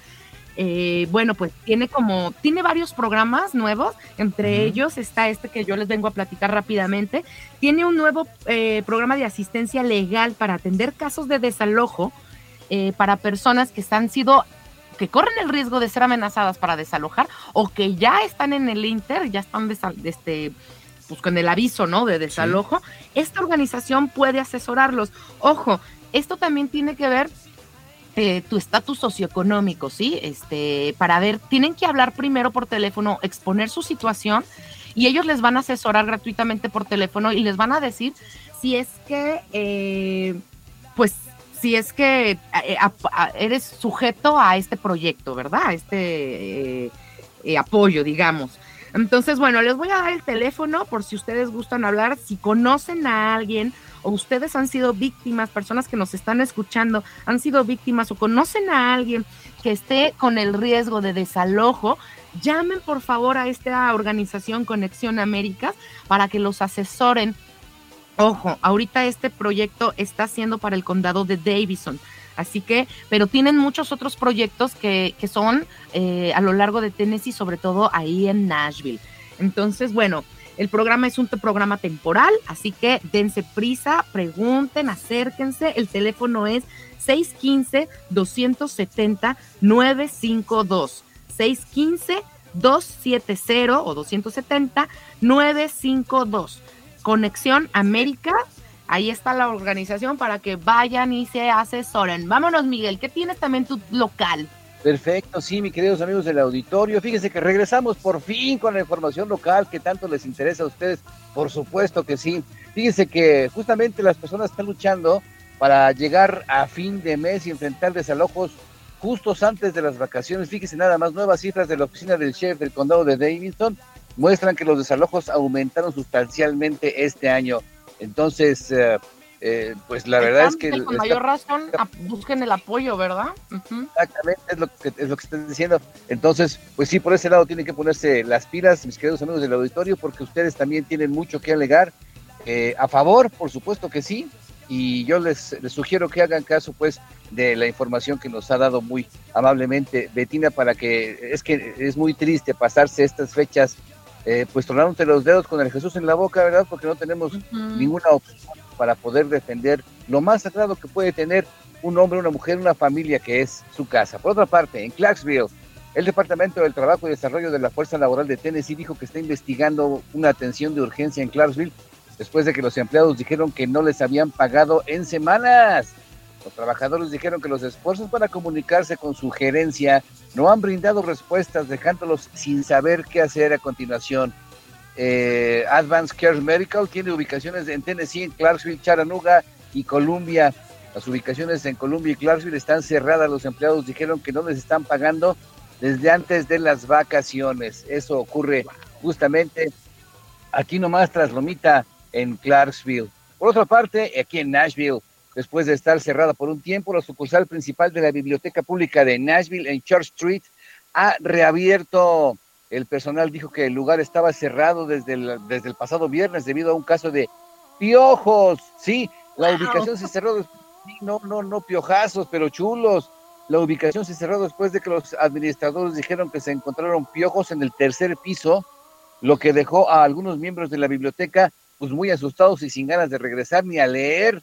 Eh, bueno, pues tiene como, tiene varios programas nuevos, entre ellos está este que yo les vengo a platicar rápidamente. Tiene un nuevo eh, programa de asistencia legal para atender casos de desalojo eh, para personas que han sido que corren el riesgo de ser amenazadas para desalojar o que ya están en el Inter, ya están este, pues con el aviso, ¿no? De desalojo, esta organización puede asesorarlos. Ojo, esto también tiene que ver eh, tu estatus socioeconómico, ¿sí? Este, para ver, tienen que hablar primero por teléfono, exponer su situación y ellos les van a asesorar gratuitamente por teléfono y les van a decir si es que, eh, pues, si es que eh, eres sujeto a este proyecto, ¿verdad? A este apoyo, digamos. Entonces, bueno, les voy a dar el teléfono por si ustedes gustan hablar, si conocen a alguien o ustedes han sido víctimas, personas que nos están escuchando han sido víctimas o conocen a alguien que esté con el riesgo de desalojo, llamen por favor a esta organización Conexión Américas para que los asesoren. Ojo, ahorita este proyecto está siendo para el condado de Davison. Así que, pero tienen muchos otros proyectos que, que son eh, a lo largo de Tennessee, sobre todo ahí en Nashville. Entonces, bueno, el programa es un programa temporal, así que dense prisa, pregunten, acérquense. El teléfono es 615-270-952. 615-270 o 270-952. Conexión América Ahí está la organización para que vayan y se asesoren. Vámonos, Miguel, ¿qué tienes también tu local? Perfecto, sí, mis queridos amigos del auditorio. Fíjense que regresamos por fin con la información local que tanto les interesa a ustedes. Por supuesto que sí. Fíjense que justamente las personas están luchando para llegar a fin de mes y enfrentar desalojos justos antes de las vacaciones. Fíjense nada más, nuevas cifras de la oficina del sheriff del condado de Davidson muestran que los desalojos aumentaron sustancialmente este año. Entonces, eh, eh, pues la verdad es que... Con mayor razón, busquen el apoyo, ¿verdad? Exactamente, es lo, que, es lo que están diciendo. Entonces, pues sí, por ese lado tienen que ponerse las pilas, mis queridos amigos del auditorio, porque ustedes también tienen mucho que alegar. Eh, a favor, por supuesto que sí, y yo les, sugiero que hagan caso pues de la información que nos ha dado muy amablemente Betina para que es que es muy triste pasarse estas fechas eh, pues tronándote los dedos con el Jesús en la boca, ¿verdad? Porque no tenemos ninguna opción para poder defender lo más sagrado que puede tener un hombre, una mujer, una familia que es su casa. Por otra parte, en Clarksville, el Departamento del Trabajo y Desarrollo de la Fuerza Laboral de Tennessee dijo que está investigando una atención de urgencia en Clarksville después de que los empleados dijeron que no les habían pagado en semanas. Los trabajadores dijeron que los esfuerzos para comunicarse con su gerencia no han brindado respuestas, dejándolos sin saber qué hacer a continuación. Eh, Advanced Care Medical tiene ubicaciones en Tennessee, en Clarksville, Chattanooga y Columbia. Las ubicaciones en Columbia y Clarksville están cerradas. Los empleados dijeron que no les están pagando desde antes de las vacaciones. Eso ocurre justamente aquí nomás tras Lomita en Clarksville. Por otra parte, aquí en Nashville, después de estar cerrada por un tiempo, la sucursal principal de la Biblioteca Pública de Nashville en Church Street ha reabierto. El personal dijo que el lugar estaba cerrado desde el, desde el pasado viernes debido a un caso de piojos. Sí, la ubicación se cerró. no, no, no piojazos, pero chulos. La ubicación se cerró después de que los administradores dijeron que se encontraron piojos en el tercer piso, lo que dejó a algunos miembros de la biblioteca pues muy asustados y sin ganas de regresar ni a leer.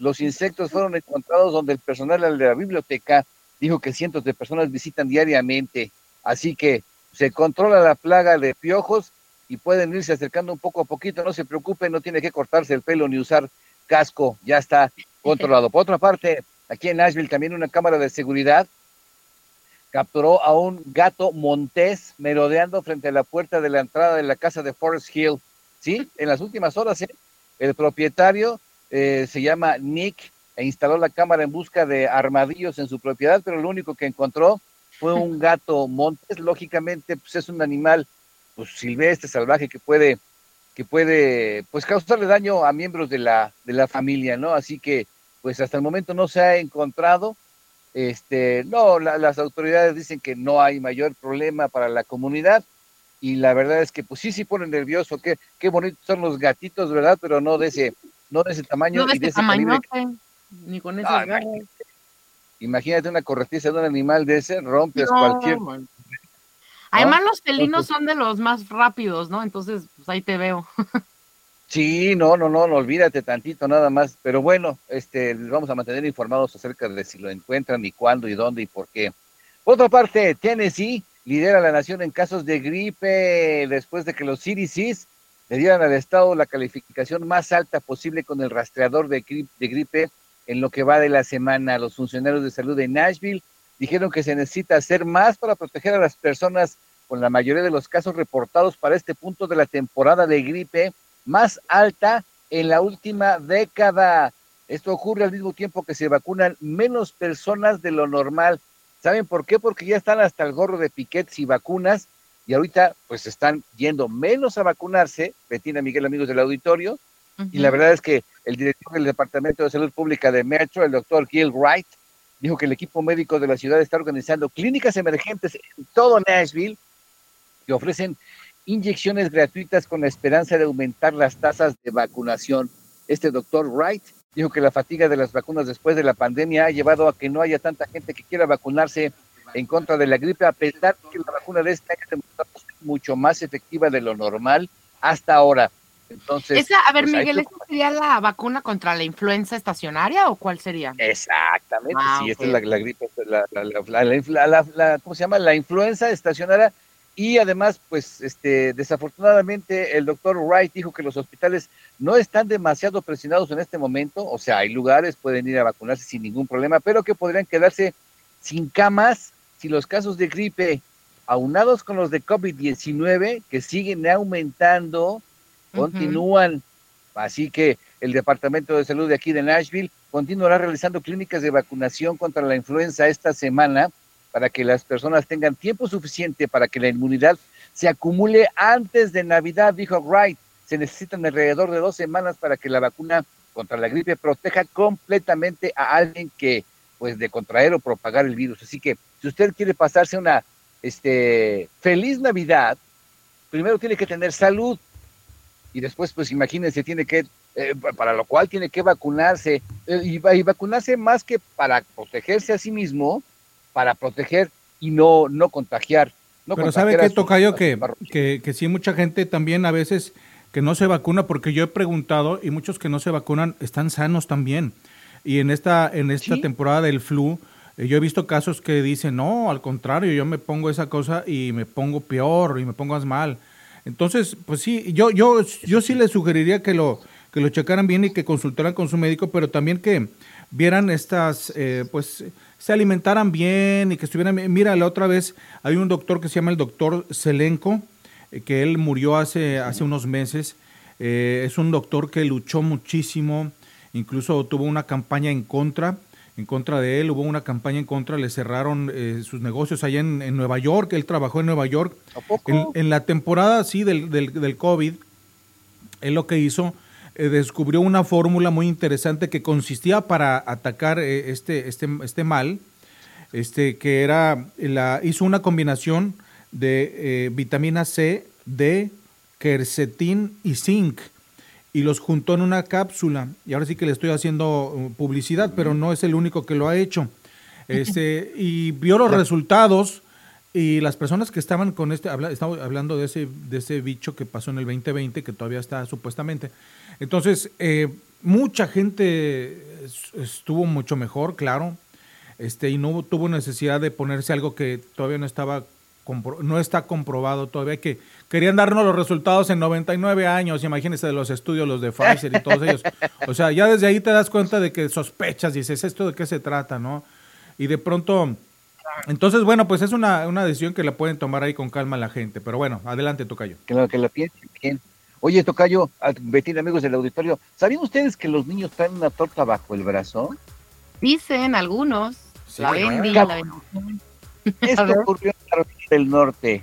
Los insectos fueron encontrados donde el personal de la biblioteca dijo que cientos de personas visitan diariamente, así que se controla la plaga de piojos y pueden irse acercando un poco a poquito, no se preocupen, no tiene que cortarse el pelo ni usar casco, ya está controlado. Por otra parte, aquí en Nashville también una cámara de seguridad capturó a un gato montés merodeando frente a la puerta de la entrada de la casa de Forest Hill. Sí, en las últimas horas, ¿eh? el propietario eh, se llama Nick e instaló la cámara en busca de armadillos en su propiedad, pero lo único que encontró fue un gato montes. Lógicamente, pues es un animal pues, silvestre, salvaje, que puede, que puede pues causarle daño a miembros de la, de la familia, ¿no? Así que, pues hasta el momento no se ha encontrado. Este, no, las autoridades dicen que no hay mayor problema para la comunidad y la verdad es que pues sí, sí pone nervioso, qué, qué bonitos son los gatitos, ¿verdad? Pero no de ese, no de ese tamaño. No de, ese tamaño, ni con esos Imagínate una corretiza de un animal de ese, rompes cualquier... Además los felinos son de los más rápidos, ¿no? Entonces, pues ahí te veo. sí, no, no, no, no, olvídate tantito nada más. Pero bueno, este, les vamos a mantener informados acerca de si lo encuentran y cuándo y dónde y por qué. Por otra parte, Tennessee lidera la nación en casos de gripe después de que los CDCs le dieran al Estado la calificación más alta posible con el rastreador de gripe, en lo que va de la semana. Los funcionarios de salud de Nashville dijeron que se necesita hacer más para proteger a las personas con la mayoría de los casos reportados para este punto de la temporada de gripe más alta en la última década. Esto ocurre al mismo tiempo que se vacunan menos personas de lo normal. ¿Saben por qué? Porque ya están hasta el gorro de piquetes y vacunas y ahorita pues están yendo menos a vacunarse, Betina Miguel, amigos del auditorio, y la verdad es que el director del Departamento de Salud Pública de Metro, el doctor Gil Wright, dijo que el equipo médico de la ciudad está organizando clínicas emergentes en todo Nashville que ofrecen inyecciones gratuitas con la esperanza de aumentar las tasas de vacunación. Este doctor Wright dijo que la fatiga de las vacunas después de la pandemia ha llevado a que no haya tanta gente que quiera vacunarse en contra de la gripe, a pesar de que la vacuna de este año es mucho más efectiva de lo normal hasta ahora. Entonces, a ver, pues, Miguel, ¿esta sería la vacuna contra la influenza estacionaria o cuál sería? Exactamente, ah, sí, esta es la, gripe, la, la, ¿cómo se llama? La influenza estacionaria y además, pues, este, desafortunadamente, el doctor Wright dijo que los hospitales no están demasiado presionados en este momento, o sea, hay lugares, pueden ir a vacunarse sin ningún problema, pero que podrían quedarse sin camas si los casos de gripe, aunados con los de COVID-19, que siguen aumentando, continúan. Así que el Departamento de Salud de aquí de Nashville continuará realizando clínicas de vacunación contra la influenza esta semana para que las personas tengan tiempo suficiente para que la inmunidad se acumule antes de Navidad, dijo Wright. Se necesitan alrededor de dos semanas para que la vacuna contra la gripe proteja completamente a alguien que, pues, de contraer o propagar el virus. Así que, si usted quiere pasarse una este, feliz Navidad, primero tiene que tener salud, y después, pues imagínense, tiene que, eh, para lo cual tiene que vacunarse, eh, y, vacunarse más que para protegerse a sí mismo, para proteger y no, no contagiar. No Pero ¿sabe qué, Tocayo? Que, que, que sí, mucha gente también a veces que no se vacuna, porque yo he preguntado, y muchos que no se vacunan están sanos también. Y en esta, en esta temporada del flu, yo he visto casos que dicen, no, al contrario, yo me pongo esa cosa y me pongo peor y me pongo más mal. Entonces, pues sí, yo, yo, yo sí les sugeriría que lo, que lo checaran bien y que consultaran con su médico, pero también que vieran estas, eh, pues, se alimentaran bien y que estuvieran bien. Mira, la otra vez hay un doctor que se llama el doctor Selenco, eh, que él murió hace, hace unos meses. Eh, es un doctor que luchó muchísimo, incluso tuvo una campaña en contra en contra de él, hubo una campaña en contra, le cerraron eh, sus negocios allá en, Nueva York, él trabajó en Nueva York. En, la temporada, sí, del, del, COVID, él lo que hizo, eh, descubrió una fórmula muy interesante que consistía para atacar eh, este, este, este mal, este, que era, la, hizo una combinación de vitamina C, D, quercetín y zinc y los juntó en una cápsula. Y ahora sí que le estoy haciendo uh, publicidad, pero no es el único que lo ha hecho. Este, y vio los resultados y las personas que estaban con este, habla, estamos hablando de ese, de ese bicho que pasó en el 2020, que todavía está supuestamente. Entonces, eh, mucha gente estuvo mucho mejor, claro, este, y no tuvo necesidad de ponerse algo que todavía no estaba no está comprobado todavía que querían darnos los resultados en 99 años, imagínense de los estudios, los de Pfizer y todos ellos. O sea, ya desde ahí te das cuenta de que sospechas, dices, ¿esto de qué se trata, no? Y de pronto, entonces, bueno, pues es una, una decisión que la pueden tomar ahí con calma la gente. Pero bueno, adelante, Tocayo. Claro, que la piensen bien. Oye, Tocayo, Betín, amigos del auditorio, ¿sabían ustedes que los niños traen una torta bajo el brazo? Dicen algunos. la la Esto ocurrió en Carolina del Norte.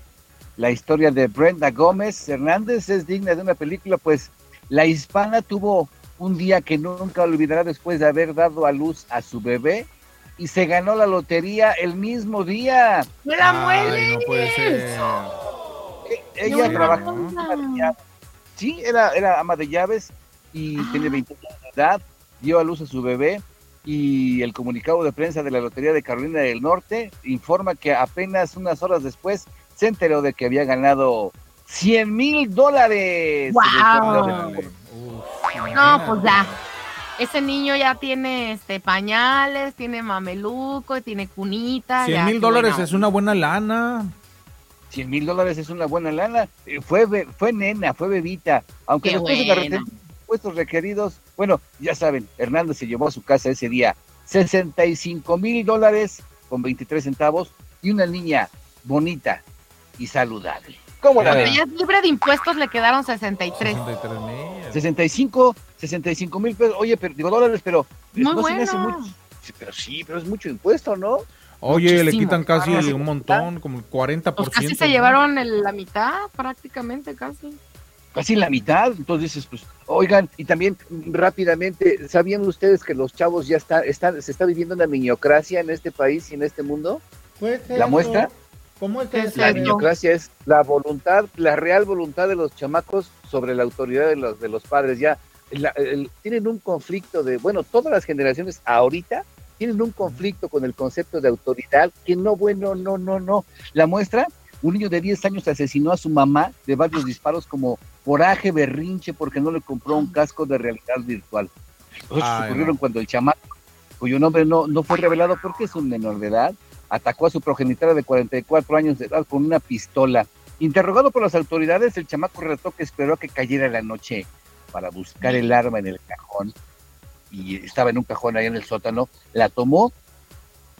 La historia de Brenda Gómez Hernández es digna de una película, pues la hispana tuvo un día que nunca olvidará después de haber dado a luz a su bebé y se ganó la lotería el mismo día. ¡Me la muele! No puede ser. Ella trabajó Sí, era, era ama de llaves y ah. tiene 20 años de edad, dio a luz a su bebé y el comunicado de prensa de la Lotería de Carolina del Norte informa que apenas unas horas después se enteró de que había ganado 100 mil dólares. ¡Wow! No, pues ya. Ese niño ya tiene este pañales, tiene mameluco, tiene cunita. 100 mil dólares es una buena lana. 100 mil dólares es una buena lana. Fue, fue nena, fue bebita. Aunque Qué después de la impuestos requeridos, bueno, ya saben, Hernández se llevó a su casa ese día 65 mil dólares con 23 centavos y una niña bonita y saludable. ¿Cómo la ven? ya libre de impuestos le quedaron 63. 63 mil. 65, 65 mil pesos. Oye, pero, digo dólares, pero Muy no se me hace bueno. mucho. Pero sí, pero es mucho impuesto, ¿no? Oye, le quitan casi un montón, como el 40%. Pues casi se ¿no? llevaron el- la mitad, prácticamente casi. Casi la mitad. Entonces dices, pues, oigan, y también rápidamente, ¿sabían ustedes que los chavos ya está, están, se está viviendo una miñocracia en este país y en este mundo? Pues ¿La eso. muestra? ¿Cómo es ¿Qué es eso? La Exacto. miñocracia es la voluntad, la real voluntad de los chamacos sobre la autoridad de los, de los padres. Ya la- el- tienen un conflicto de, bueno, todas las generaciones ahorita tienen un conflicto con el concepto de autoridad que no, bueno, no, no, no. La muestra, un niño de 10 años asesinó a su mamá de varios disparos como coraje, berrinche, porque no le compró un casco de realidad virtual. Los ocurrieron no. cuando el chamaco, cuyo nombre no, no fue revelado porque es un menor de edad, atacó a su progenitora de 44 años de edad con una pistola. Interrogado por las autoridades, el chamaco relató que esperó a que cayera la noche para buscar el arma en el cajón y estaba en un cajón ahí en el sótano, la tomó,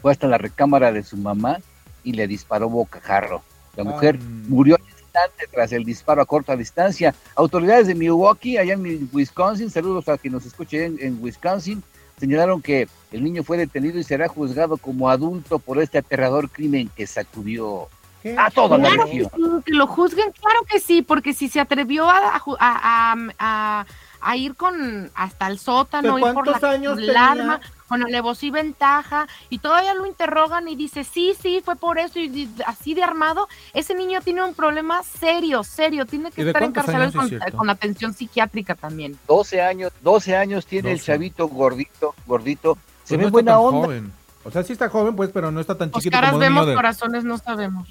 fue hasta la recámara de su mamá y le disparó bocajarro. La mujer Ah. murió al instante tras el disparo a corta distancia. Autoridades de Milwaukee, allá en Wisconsin, saludos a quien nos escuche en, en Wisconsin, señalaron que el niño fue detenido y será juzgado como adulto por este aterrador crimen que sacudió ¿Qué? a toda la Claro que región. sí, que lo juzguen, claro que sí, porque si se atrevió a, a, ju- a- a- a- a ir con hasta el sótano, ¿De ir por cuántos la, años el arma, con alevosía y ventaja, y todavía lo interrogan y dice, sí, sí, fue por eso, y, así de armado, ese niño tiene un problema serio, serio, tiene ¿Y que estar encarcelado con, es con atención psiquiátrica también. 12 años, 12 años tiene el 12. chavito gordito, gordito. Se Pues ve no está buena tan onda. joven. O sea, sí está joven, pues, pero no está tan Pues chiquito caras como vemos, de... corazones no sabemos.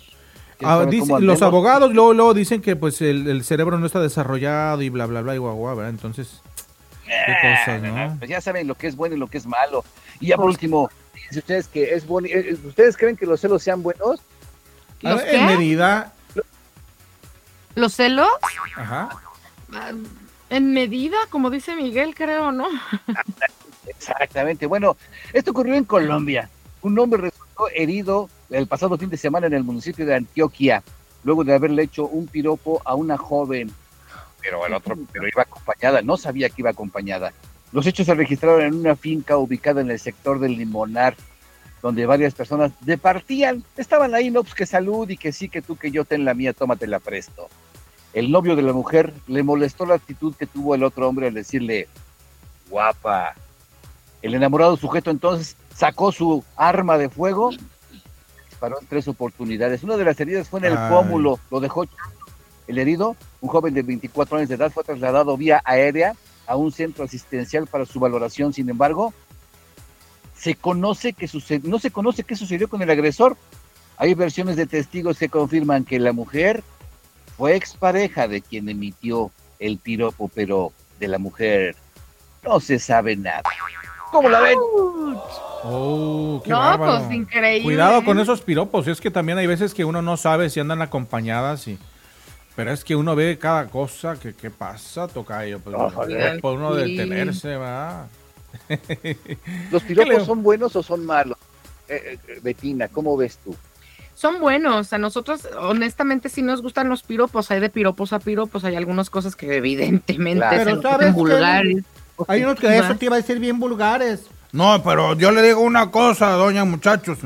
¿Quién Ah, dice- los abogados luego, luego dicen que pues el, el cerebro no está desarrollado y bla, bla, bla, y guau, guau, ¿verdad? Entonces, qué cosas, ¿no? Pues ya saben lo que es bueno y lo que es malo. Y ya por último, fíjense ustedes que es bueno. ¿Ustedes creen que los celos sean buenos? A ¿Los ver, en medida... ¿Los celos? Ajá. Ah, En medida, como dice Miguel, creo, ¿no? Exactamente. Bueno, esto ocurrió en Colombia. Un hombre resultó herido el pasado fin de semana en el municipio de Antioquia, luego de haberle hecho un piropo a una joven. Pero el otro, pero iba acompañada, no sabía que iba acompañada. Los hechos se registraron en una finca ubicada en el sector del Limonar, donde varias personas departían, estaban ahí, no, pues que salud y que sí, que tú, que yo ten la mía, tómatela presto. El novio de la mujer le molestó la actitud que tuvo el otro hombre al decirle, guapa. El enamorado sujeto entonces sacó su arma de fuego, disparó en tres oportunidades. Una de las heridas fue en el Ay. pómulo, lo dejó. El herido, un joven de 24 años de edad, fue trasladado vía aérea a un centro asistencial para su valoración. Sin embargo, se conoce que suce- no se conoce qué sucedió con el agresor. Hay versiones de testigos que confirman que la mujer fue expareja de quien emitió el piropo, pero de la mujer no se sabe nada. ¿Cómo la ven? Oh, qué no, bárbaro. pues increíble. Cuidado con esos piropos, es que también hay veces que uno no sabe si andan acompañadas y... Pero es que uno ve cada cosa, que qué pasa, tocayo, pues es por uno detenerse, va. ¿Los piropos son buenos o son malos? Eh, eh, Betina, ¿cómo ves tú? Son buenos, a nosotros honestamente sí nos gustan los piropos, hay de piropos a piropos, hay algunas cosas que evidentemente Claro. se Pero nos ¿sabes hacen qué? vulgares. Hay unos que eso te iba a decir bien vulgares. No, pero yo le digo una cosa, doña muchachos,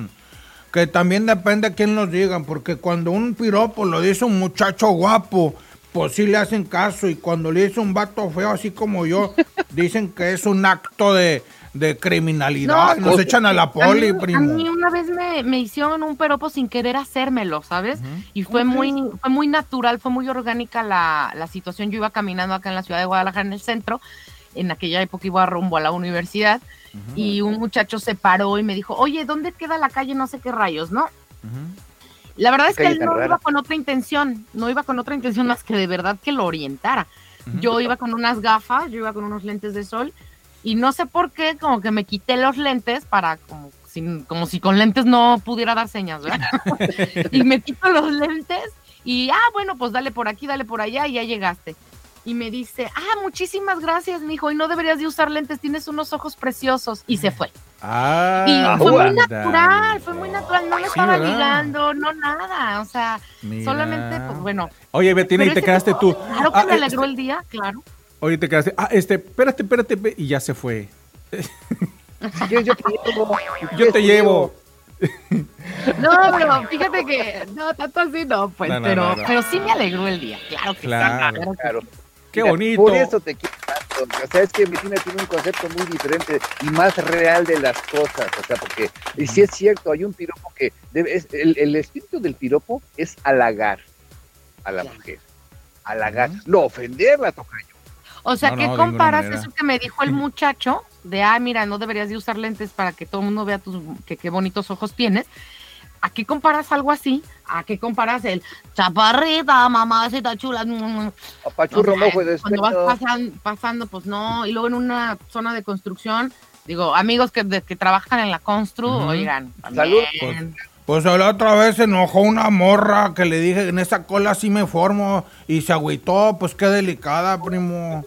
que también depende de quién los digan, porque cuando un piropo lo dice un muchacho guapo, pues sí le hacen caso, y cuando le dice un vato feo así como yo, dicen que es un acto de, de criminalidad, No, nos pues, echan a la A poli, a primo. mí una vez me, me hicieron un piropo sin querer hacérmelo, ¿sabes? Y fue muy, fue muy natural, fue muy orgánica la, la situación. Yo iba caminando acá en la ciudad de Guadalajara, en el centro, en aquella época iba rumbo a la universidad, y un muchacho se paró y me dijo, oye, ¿dónde queda la calle? No sé qué rayos, ¿no? La verdad es que él no rara? iba con otra intención, no iba con otra intención más que de verdad que lo orientara. Yo iba con unas gafas, yo iba con unos lentes de sol y no sé por qué, como que me quité los lentes para como si, como si con lentes no pudiera dar señas, ¿verdad? y me quito los lentes Y, ah, bueno, pues dale por aquí, dale por allá y ya llegaste. Y me dice, ah, muchísimas gracias, mijo, y no deberías de usar lentes, tienes unos ojos preciosos. Y se fue. Ah, Y fue muy natural, fue muy natural, no me Sí, estaba ¿verdad? ligando, no nada, o sea, Mira. solamente, pues bueno. Oye, Betina, y te quedaste tú. Claro que Ah, me alegró este- el día, claro. Oye, te quedaste. Ah, este, espérate, espérate, y ya se fue. Yo te llevo. Si Yo quieres, te llevo. No, pero fíjate que, no, tanto así no, pues, No, no, pero, no, no. pero sí me alegró el día, claro que sí, Claro. Claro. Qué Mira, bonito. Por eso te quiero tanto. O sea, es que Medina tiene un concepto muy diferente y más real de las cosas. O sea, porque y sí es cierto, hay un piropo que debe- es, el, el espíritu del piropo es halagar a la Claro. mujer. Halagar, no ofenderla, tocayo. O sea, No, ¿qué no, comparas eso que me dijo el muchacho de, ah, mira, no deberías de usar lentes para que todo el mundo vea tus, que qué bonitos ojos tienes? ¿A qué comparas algo así? ¿A qué comparas el chaparrita, mamacita chula? mm, Apachurro o sea, mojo de Cuando vas despecho. pasan- pasando, pues no. Y luego en una zona de construcción, digo, amigos que, de- que trabajan en la constru, Ujú. oigan, Salud. también. Pues la otra vez se enojó una morra que le dije en esa cola sí me formo y se agüitó, pues qué delicada, primo.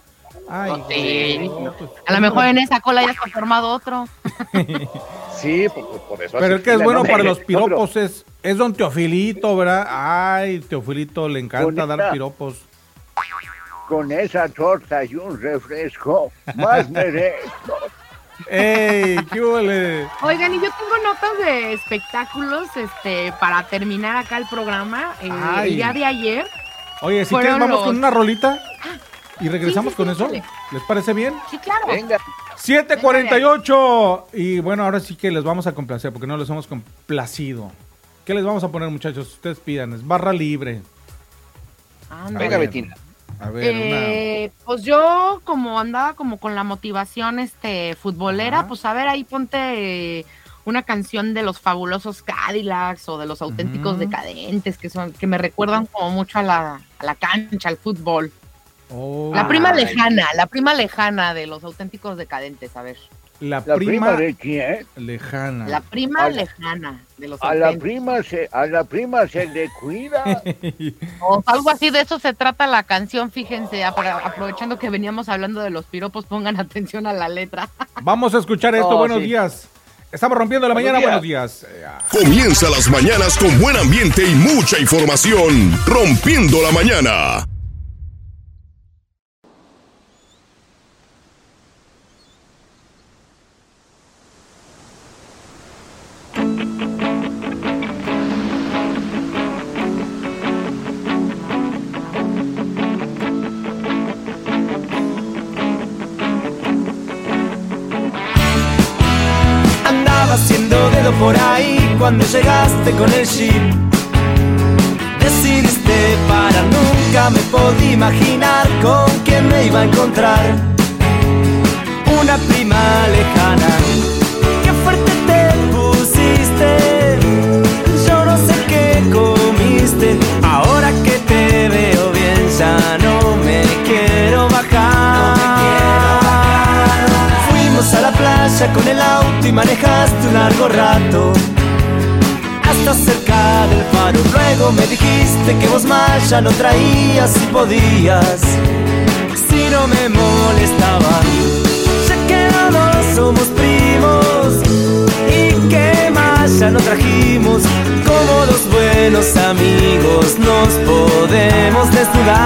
Ay, sí. no, pues, A lo mejor en esa cola ya está formado otro. Sí, por, por- eso. Pero el que es bueno ¿no? para los No, pero- piropos es, es don Teofilito, ¿verdad? Ay, Teofilito le encanta dar piropos. Con esa torta y un refresco, más merezco. ¡Ey, qué huele! Oigan, y yo tengo notas de espectáculos este, para terminar acá el programa. Eh, el día de ayer. Oye, si quieres vamos los- con una rolita y regresamos sí, con sí, eso. dale. ¿Les parece bien? Sí, claro. Venga, 748. Y bueno, ahora sí que les vamos a complacer porque no les hemos complacido. ¿Qué les vamos a poner, muchachos? Ustedes pidan, es barra libre. Venga, Betina. A ver, Eh, pues yo como andaba como con la motivación este futbolera, Ajá. pues a ver ahí ponte una canción de los fabulosos Cadillacs o de los auténticos decadentes que son que me recuerdan como mucho a la, a la cancha, al fútbol. Oh, La prima Ay. lejana, la prima lejana de los auténticos decadentes, a ver. la ¿La prima, prima de quién? lejana. La prima A la- lejana de los A la auténticos. prima se, a la prima se le cuida. O algo así de eso se trata la canción, fíjense, apro- aprovechando que veníamos hablando de los piropos, pongan atención a la letra. Vamos a escuchar esto. Oh, buenos sí. días. Estamos rompiendo la Buenos mañana. días. Buenos días. Eh, ah, Comienza las mañanas con buen ambiente y mucha información. Rompiendo la mañana. Haciendo dedo por ahí cuando llegaste con el jeep. Decidiste para nunca me podía imaginar con quién me iba a encontrar. Una prima lejana. Qué fuerte te pusiste. Yo no sé qué comiste. Ahora que te veo bien ya no me quiero bajar. Fuimos a la playa con el y manejaste un largo rato hasta cerca del faro. Luego me dijiste que vos más ya no traías si podías, si no me molestaba, ya que los dos somos primos y que más ya no trajimos. Como dos buenos amigos nos podemos desnudar.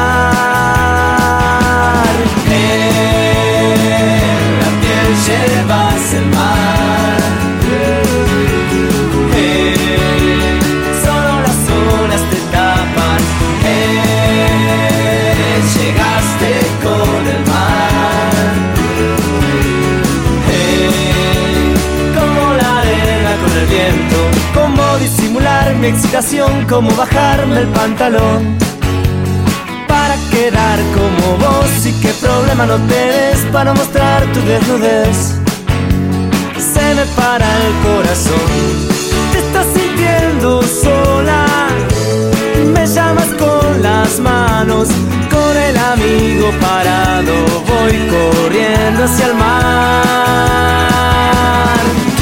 En la piel llevas el mar. Cómo disimular mi excitación, cómo bajarme el pantalón. Para quedar como vos y qué problema no tenés para mostrar tu desnudez se me para el corazón. Te estás sintiendo sola, me llamas con las manos, con el amigo parado, voy corriendo hacia el mar.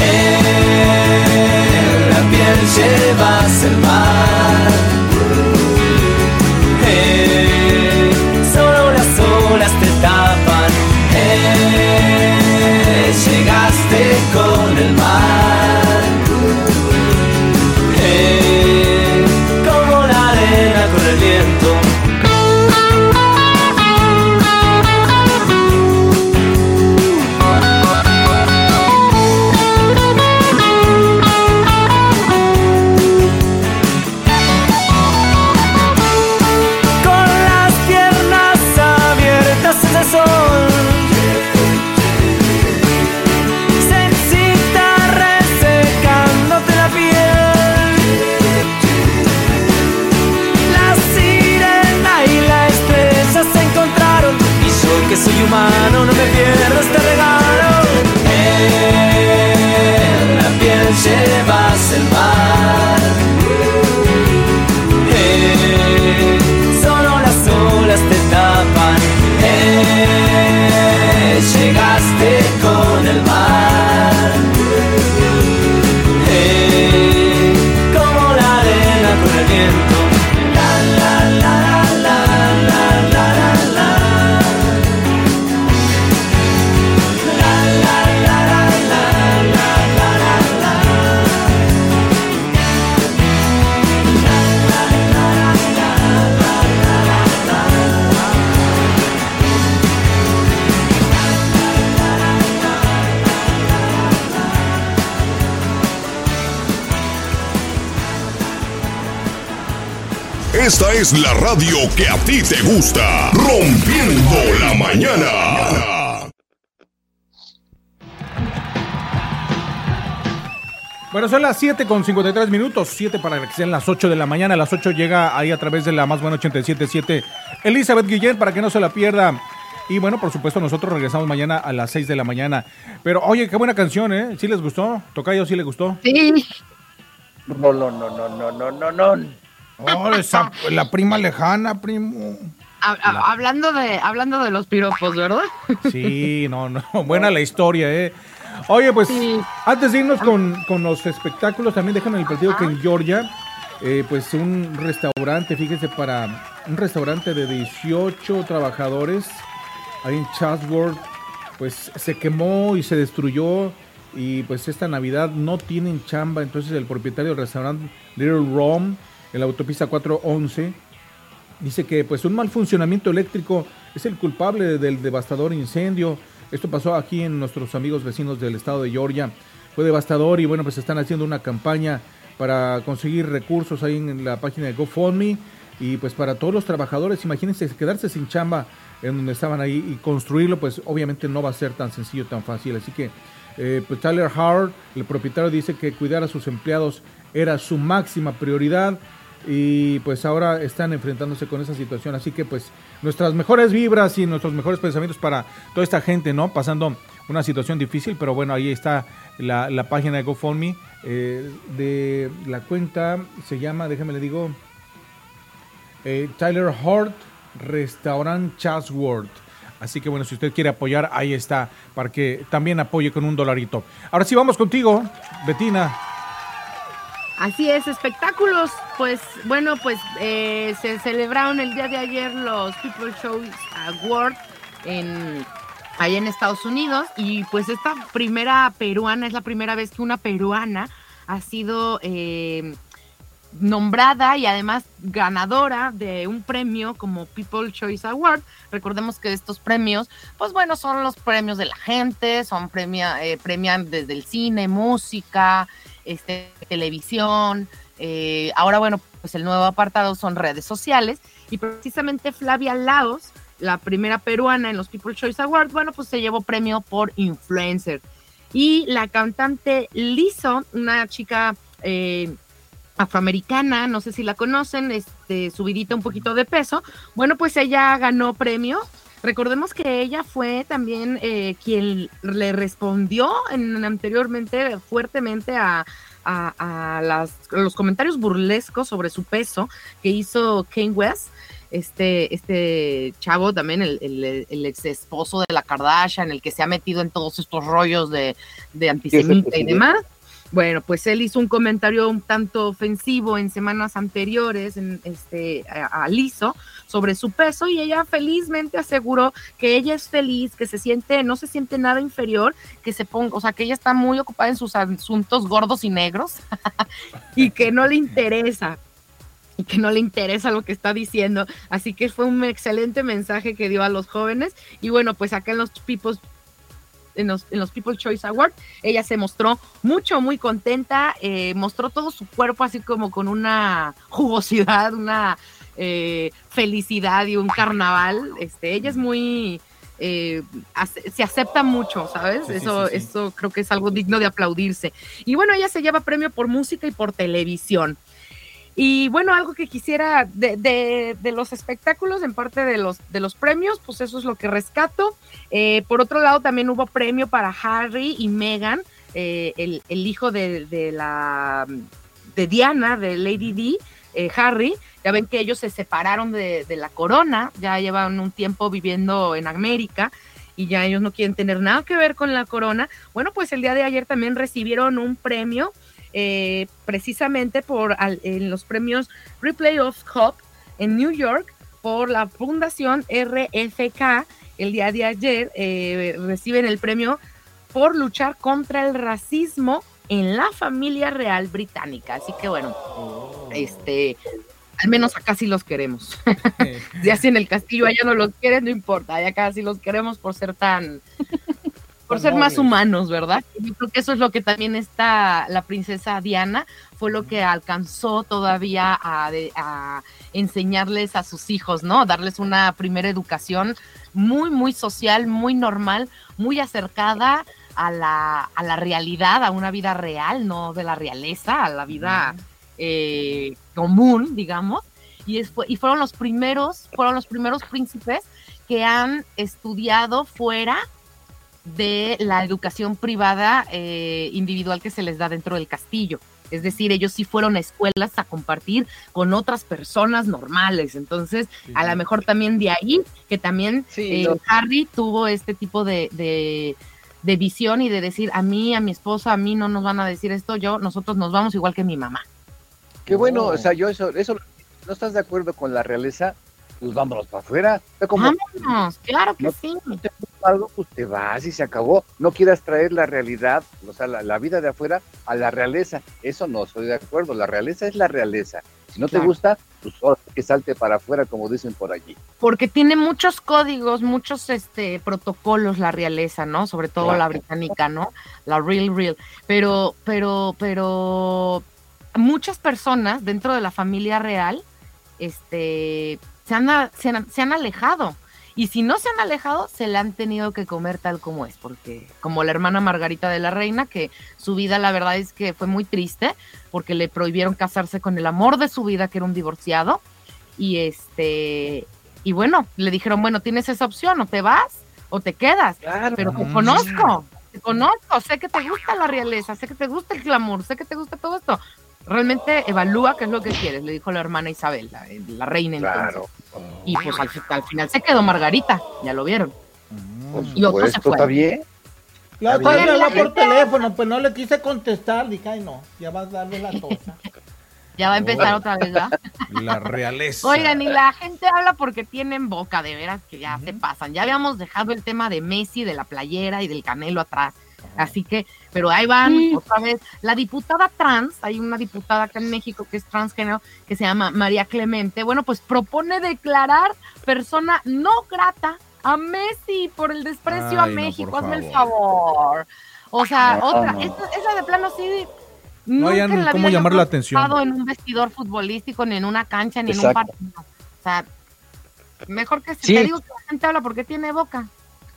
En piel llevas el mar. Es la radio que a ti te gusta. Rompiendo la mañana. Bueno, son las 7 con 53 minutos, 7 para que sean las 8 de la mañana. A las 8 llega ahí a través de la más buena 87.7 Elizabeth Guillén para que no se la pierda. Y bueno, por supuesto, nosotros regresamos mañana a las 6 de la mañana. Pero oye, qué buena canción, ¿eh? ¿Sí les gustó? ¿Tocayo sí le gustó? Sí. No, no, no, no, no, no, no, no. Oh, esa, la prima lejana, primo. Hablando de hablando de los piropos, ¿verdad? Sí, no, no. Buena la historia, ¿eh? Oye, pues antes de irnos con, con los espectáculos, también déjame el partido que en Georgia, eh, pues un restaurante, fíjese, para un restaurante de 18 trabajadores ahí en Chatsworth, pues se quemó y se destruyó y pues esta Navidad no tienen chamba, entonces el propietario del restaurante Little Rome en la autopista 411 Dice que pues un mal funcionamiento eléctrico es el culpable del devastador incendio. Esto pasó aquí en nuestros amigos vecinos del estado de Georgia. Fue devastador y bueno, pues están haciendo una campaña para conseguir recursos ahí en la página de GoFundMe y pues para todos los trabajadores, imagínense quedarse sin chamba en donde estaban ahí y construirlo, pues obviamente no va a ser tan sencillo, tan fácil. Así que eh, pues Tyler Howard, el propietario, dice que cuidar a sus empleados era su máxima prioridad y pues ahora están enfrentándose con esa situación. Así que pues nuestras mejores vibras y nuestros mejores pensamientos para toda esta gente, ¿no? Pasando una situación difícil, pero bueno, ahí está la, la página de GoFundMe eh, de la cuenta, se llama, déjame le digo, eh, Tyler Hort Restaurant Chatsworth. Así que bueno, si usted quiere apoyar, ahí está, para que también apoye con un dolarito. Ahora sí, vamos contigo, Betina. Así es, espectáculos. Pues bueno, pues eh, se celebraron el día de ayer los People Choice Awards en ahí en Estados Unidos y pues esta primera peruana es la primera vez que una peruana ha sido eh, nombrada y además ganadora de un premio como People Choice Award. Recordemos que estos premios, pues bueno, son los premios de la gente, son premia, eh, premian desde el cine, música, este, televisión. eh, ahora, bueno, pues el nuevo apartado son redes sociales y precisamente Flavia Laos, la primera peruana en los People Choice Awards, bueno, pues se llevó premio por influencer. Y la cantante Lizzo, una chica eh, afroamericana, no sé si la conocen, este, subidita un poquito de peso, bueno, pues ella ganó premio. Recordemos que ella fue también eh, quien le respondió en, anteriormente fuertemente a, a- a las, a los comentarios burlescos sobre su peso que hizo Kane West, este, este chavo también, el, el- el ex esposo de la Kardashian, el que se ha metido en todos estos rollos de, de antisemita y demás. Bueno, pues él hizo un comentario un tanto ofensivo en semanas anteriores en, este, a, a sobre su peso y ella felizmente aseguró que ella es feliz, que se siente, no se siente nada inferior, que se ponga, o sea, que ella está muy ocupada en sus asuntos gordos y negros y que no le interesa y que no le interesa lo que está diciendo. Así que fue un excelente mensaje que dio a los jóvenes. Y bueno, pues acá en los People's en los, en los People's Choice Awards, ella se mostró mucho, muy contenta, eh, mostró todo su cuerpo así como con una jugosidad, una eh, felicidad y un carnaval. Este, ella es muy, eh, se acepta mucho, ¿sabes? Sí, eso, sí, sí. eso creo que es algo digno de aplaudirse. Y bueno, ella se lleva premio por música y por televisión. Y bueno, algo que quisiera de, de- de los espectáculos, en parte de los, de los premios, pues eso es lo que rescato. Eh, por otro lado, también hubo premio para Harry y Meghan, eh, el, el hijo de, de la de Diana, de Lady D, Harry. Ya ven que ellos se separaron de, de la corona, ya llevan un tiempo viviendo en América y ya ellos no quieren tener nada que ver con la corona. Bueno, pues el día de ayer también recibieron un premio eh, precisamente por al- en los premios Replay of Hope en New York por la fundación RFK. El día de ayer eh, reciben el premio por luchar contra el racismo en la familia real británica. Así que bueno, este, al menos acá sí los queremos. ya si en el castillo allá no los quieren, no importa, allá acá sí los queremos por ser tan, por ser más humanos, ¿verdad? Yo creo que eso es lo que también está la princesa Diana, fue lo que alcanzó todavía a, a, enseñarles a sus hijos, ¿no? Darles una primera educación muy, muy social, muy normal, muy acercada a la, a la realidad, a una vida real, no de la realeza, a la vida eh, común, digamos. Y, es, y fueron los primeros, fueron los primeros príncipes que han estudiado fuera de la educación privada eh, individual que se les da dentro del castillo. Es decir, ellos sí fueron a escuelas a compartir con otras personas normales. Entonces, a lo mejor también de ahí, que también eh, Harry tuvo este tipo de, de, de, visión y de decir, a mí, a mi esposa, a mí no nos van a decir esto, yo, nosotros nos vamos igual que mi mamá. Qué bueno, o sea, yo eso, eso, ¿no estás de acuerdo con la realeza? Pues vámonos para afuera. vámonos, claro que sí. te algo, pues te vas y se acabó. No quieras traer la realidad, o sea, la, vida de afuera a la realeza. Eso no estoy de acuerdo. La realeza es la realeza. Si no te gusta, pues que salte para afuera, como dicen por allí. Porque tiene muchos códigos, muchos este protocolos la realeza, ¿no? Sobre todo la británica, ¿no? La real real. Pero, pero, pero muchas personas dentro de la familia real, este, se han, se han, alejado. Y si no se han alejado, se la han tenido que comer tal como es, porque como la hermana Margarita de la Reina, que su vida la verdad es que fue muy triste, porque le prohibieron casarse con el amor de su vida, que era un divorciado, y este, y bueno, le dijeron, bueno, tienes esa opción, o te vas o te quedas, pero te conozco, te conozco, sé que te gusta la realeza, sé que te gusta el clamor, sé que te gusta todo esto, realmente evalúa qué es lo que quieres, le dijo la hermana Isabel, la, reina entonces. Y pues al, final se quedó Margarita, ya lo vieron. y otro se fue. ¿Está bien? La otra por teléfono, pues no le quise contestar, dije, ay no, ya vas a darle la tosa. ya va a empezar otra vez, ¿verdad? La realeza. Oigan, y la gente habla porque tienen boca, de veras que ya se pasan. Ya habíamos dejado el tema de Messi, de la playera y del Canelo atrás. Así que, pero ahí van otra vez. La diputada trans, hay una diputada acá en México que es transgénero, que se llama María Clemente. Bueno, pues propone declarar persona no grata a Messi por el desprecio a México. Hazme el favor. O sea, otra, esa, de plano sí. No hay cómo llamar la atención. en un vestidor futbolístico, ni en una cancha, ni en un partido. O sea, mejor que si te digo que la gente habla porque tiene boca.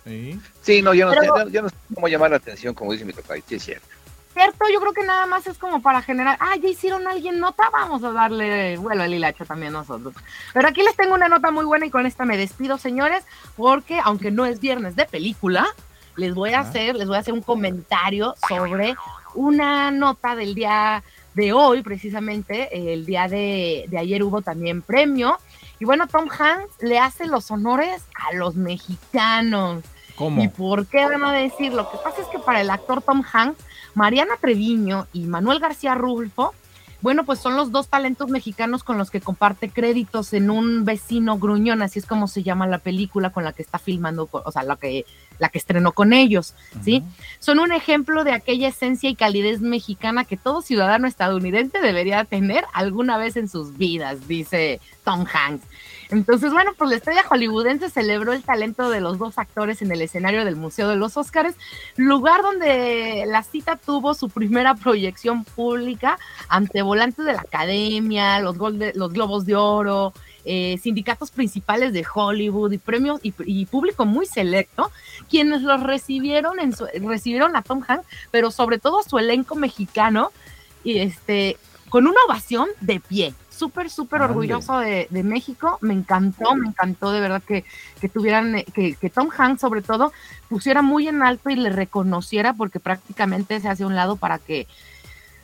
Sí, no, yo no, sé, no, sé cómo llamar la atención, como dice mi papá, sí es cierto. Cierto, yo creo que nada más es como para generar, ah, ya hicieron alguien nota, vamos a darle vuelo al hilacho también nosotros. Pero aquí les tengo una nota muy buena y con esta me despido, señores, porque aunque no es viernes de película, les voy a hacer, les voy a hacer un comentario sobre una nota del día de hoy, precisamente, el día de, de ayer hubo también premio. Y bueno, Tom Hanks le hace los honores a los mexicanos. ¿Y por qué van a decir? Lo que pasa es que para el actor Tom Hanks, Mariana Treviño y Manuel García Rulfo, bueno, pues son los dos talentos mexicanos con los que comparte créditos en un vecino gruñón, así es como se llama la película con la que está filmando, o sea, la que, la que estrenó con ellos, ¿sí? Son un ejemplo de aquella esencia y calidez mexicana que todo ciudadano estadounidense debería tener alguna vez en sus vidas, dice Tom Hanks. Entonces, bueno, pues la estrella hollywoodense celebró el talento de los dos actores en el escenario del Museo de los Óscares, lugar donde la cita tuvo su primera proyección pública ante volantes de la academia, los, los Globos de Oro, eh, sindicatos principales de Hollywood y premios y, público muy selecto, quienes los recibieron en recibieron a Tom Hanks, pero sobre todo su elenco mexicano, y este, con una ovación de pie súper, súper orgulloso de, México. Me encantó, me encantó de verdad que, que tuvieran, eh, que, que, Tom Hanks sobre todo pusiera muy en alto y le reconociera porque prácticamente se hace a un lado para que,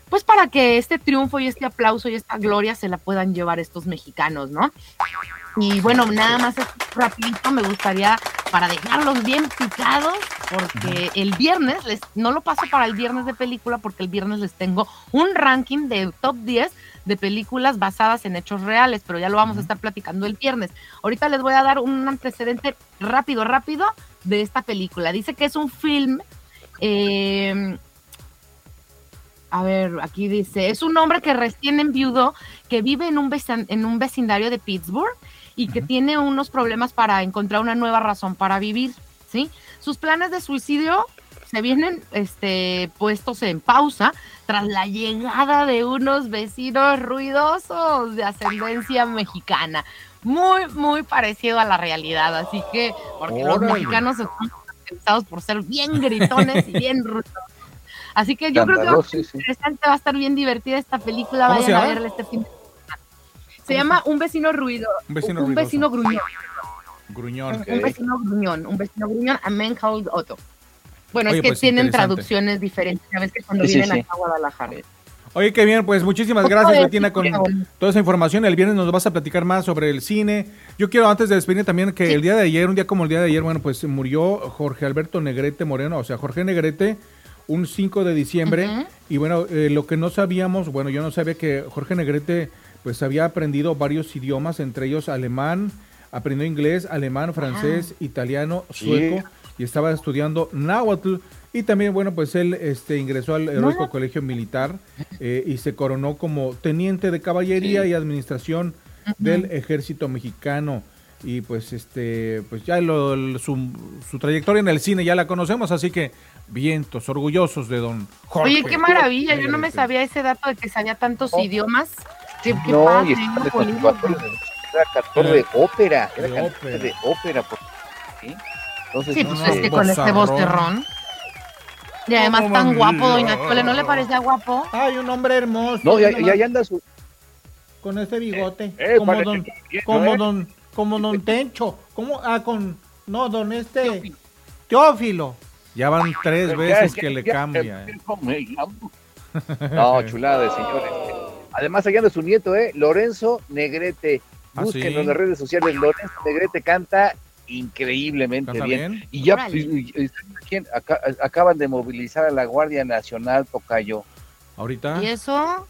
pues para que este triunfo y este aplauso y esta gloria se la puedan llevar estos mexicanos, ¿no? Y bueno, nada más rapidito me gustaría para dejarlos bien picados, porque el viernes, les, no lo paso para el viernes de película, porque el viernes les tengo un ranking de top 10 de películas basadas en hechos reales, pero ya lo vamos a estar platicando el viernes. Ahorita les voy a dar un antecedente rápido, rápido de esta película. Dice que es un film... Em, a ver, aquí dice, es un hombre que recién enviudó, que vive en un, en un vecindario de Pittsburgh y que tiene unos problemas para encontrar una nueva razón para vivir, ¿sí? Sus planes de suicidio se vienen este, puestos en pausa tras la llegada de unos vecinos ruidosos de ascendencia mexicana. Muy, muy parecido a la realidad. Así que, porque los mexicanos están caracterizados por ser bien gritones y bien ruidosos. Así que yo creo que va a Escandaloso, ser sí, sí. interesante, va a estar bien divertida esta película. ¿Cómo Vayan a llama? verla este fin de semana. Se llama Un vecino ruido. Un vecino un ruidoso. vecino gruñón. Gruñón. Un vecino gruñón, un vecino gruñón, a man called Otto. Bueno, Oye, es que pues, tienen traducciones diferentes, sabes que cuando Sí, vienen sí. acá a Guadalajara. Oye, qué bien, pues muchísimas Poco gracias, Betina, con toda esa información. El viernes nos vas a platicar más sobre el cine. Yo quiero, antes de despedir también, que el día de ayer, un día como el día de ayer, bueno, pues murió Jorge Alberto Negrete Moreno, o sea, Jorge Negrete, un 5 de diciembre. Y bueno, eh, lo que no sabíamos, bueno, yo no sabía que Jorge Negrete, pues había aprendido varios idiomas, entre ellos alemán, aprendió inglés, alemán, francés, italiano, Sí. sueco, y estaba estudiando náhuatl. Y también, bueno, pues él este, ingresó al heroico colegio militar eh, y se coronó como teniente de caballería Sí. y administración del ejército mexicano. Y pues este, pues ya lo- su, su trayectoria en el cine ya la conocemos, así que vientos, orgullosos de don Jorge. Oye, qué maravilla, yo no me sabía ese dato de que sabía tantos idiomas. Qué, qué No, padre, y está ¿no? de era cantor de ópera, era De cantor ópera. de ópera, por- ¿sí? Entonces, Sí, No, pues no, es que con este vocerrón. Y además No, tan guapo, doña. Chole, ¿no le parecía guapo? Ay, un hombre hermoso. no, ya, ya anda su, Con ese bigote. Eh, como parece don, bien, como ¿eh? don, como don Tencho. ¿Cómo? Ah, con, no, don este, Teófilo. Ya van tres veces ya, que le ya, cambia. ya, eh. No, chulada de señores. Además, allá anda su nieto, ¿eh? Lorenzo Negrete. ¿Ah, Búsquenlo sí? en las redes sociales. Lorenzo Negrete canta increíblemente ¿Canta bien. bien? Y ya y- y- ¿quién? Aca- acaban de movilizar a la Guardia Nacional Tocayo Ahorita. ¿Y eso?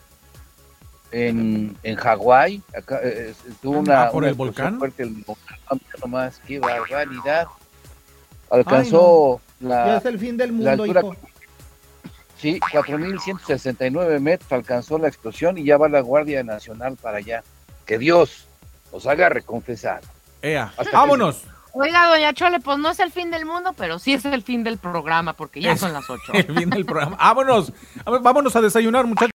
en, en Hawái. Acá, eh, eh, tuvo una, Ah, ¿por una el explosión volcán? fuerte el volcán. Nomás, qué barbaridad. Alcanzó Ya la, es el fin del la mundo, altura hijo. Sí, 4.169 metros alcanzó la explosión y ya va la Guardia Nacional para allá. Que Dios os haga reconfesar. Ea. Hasta Vámonos. Oiga, doña Chole, pues no es el fin del mundo, pero sí es el fin del programa, porque ya Es- son las ocho. El fin del programa. Vámonos. Vámonos a desayunar, muchachos.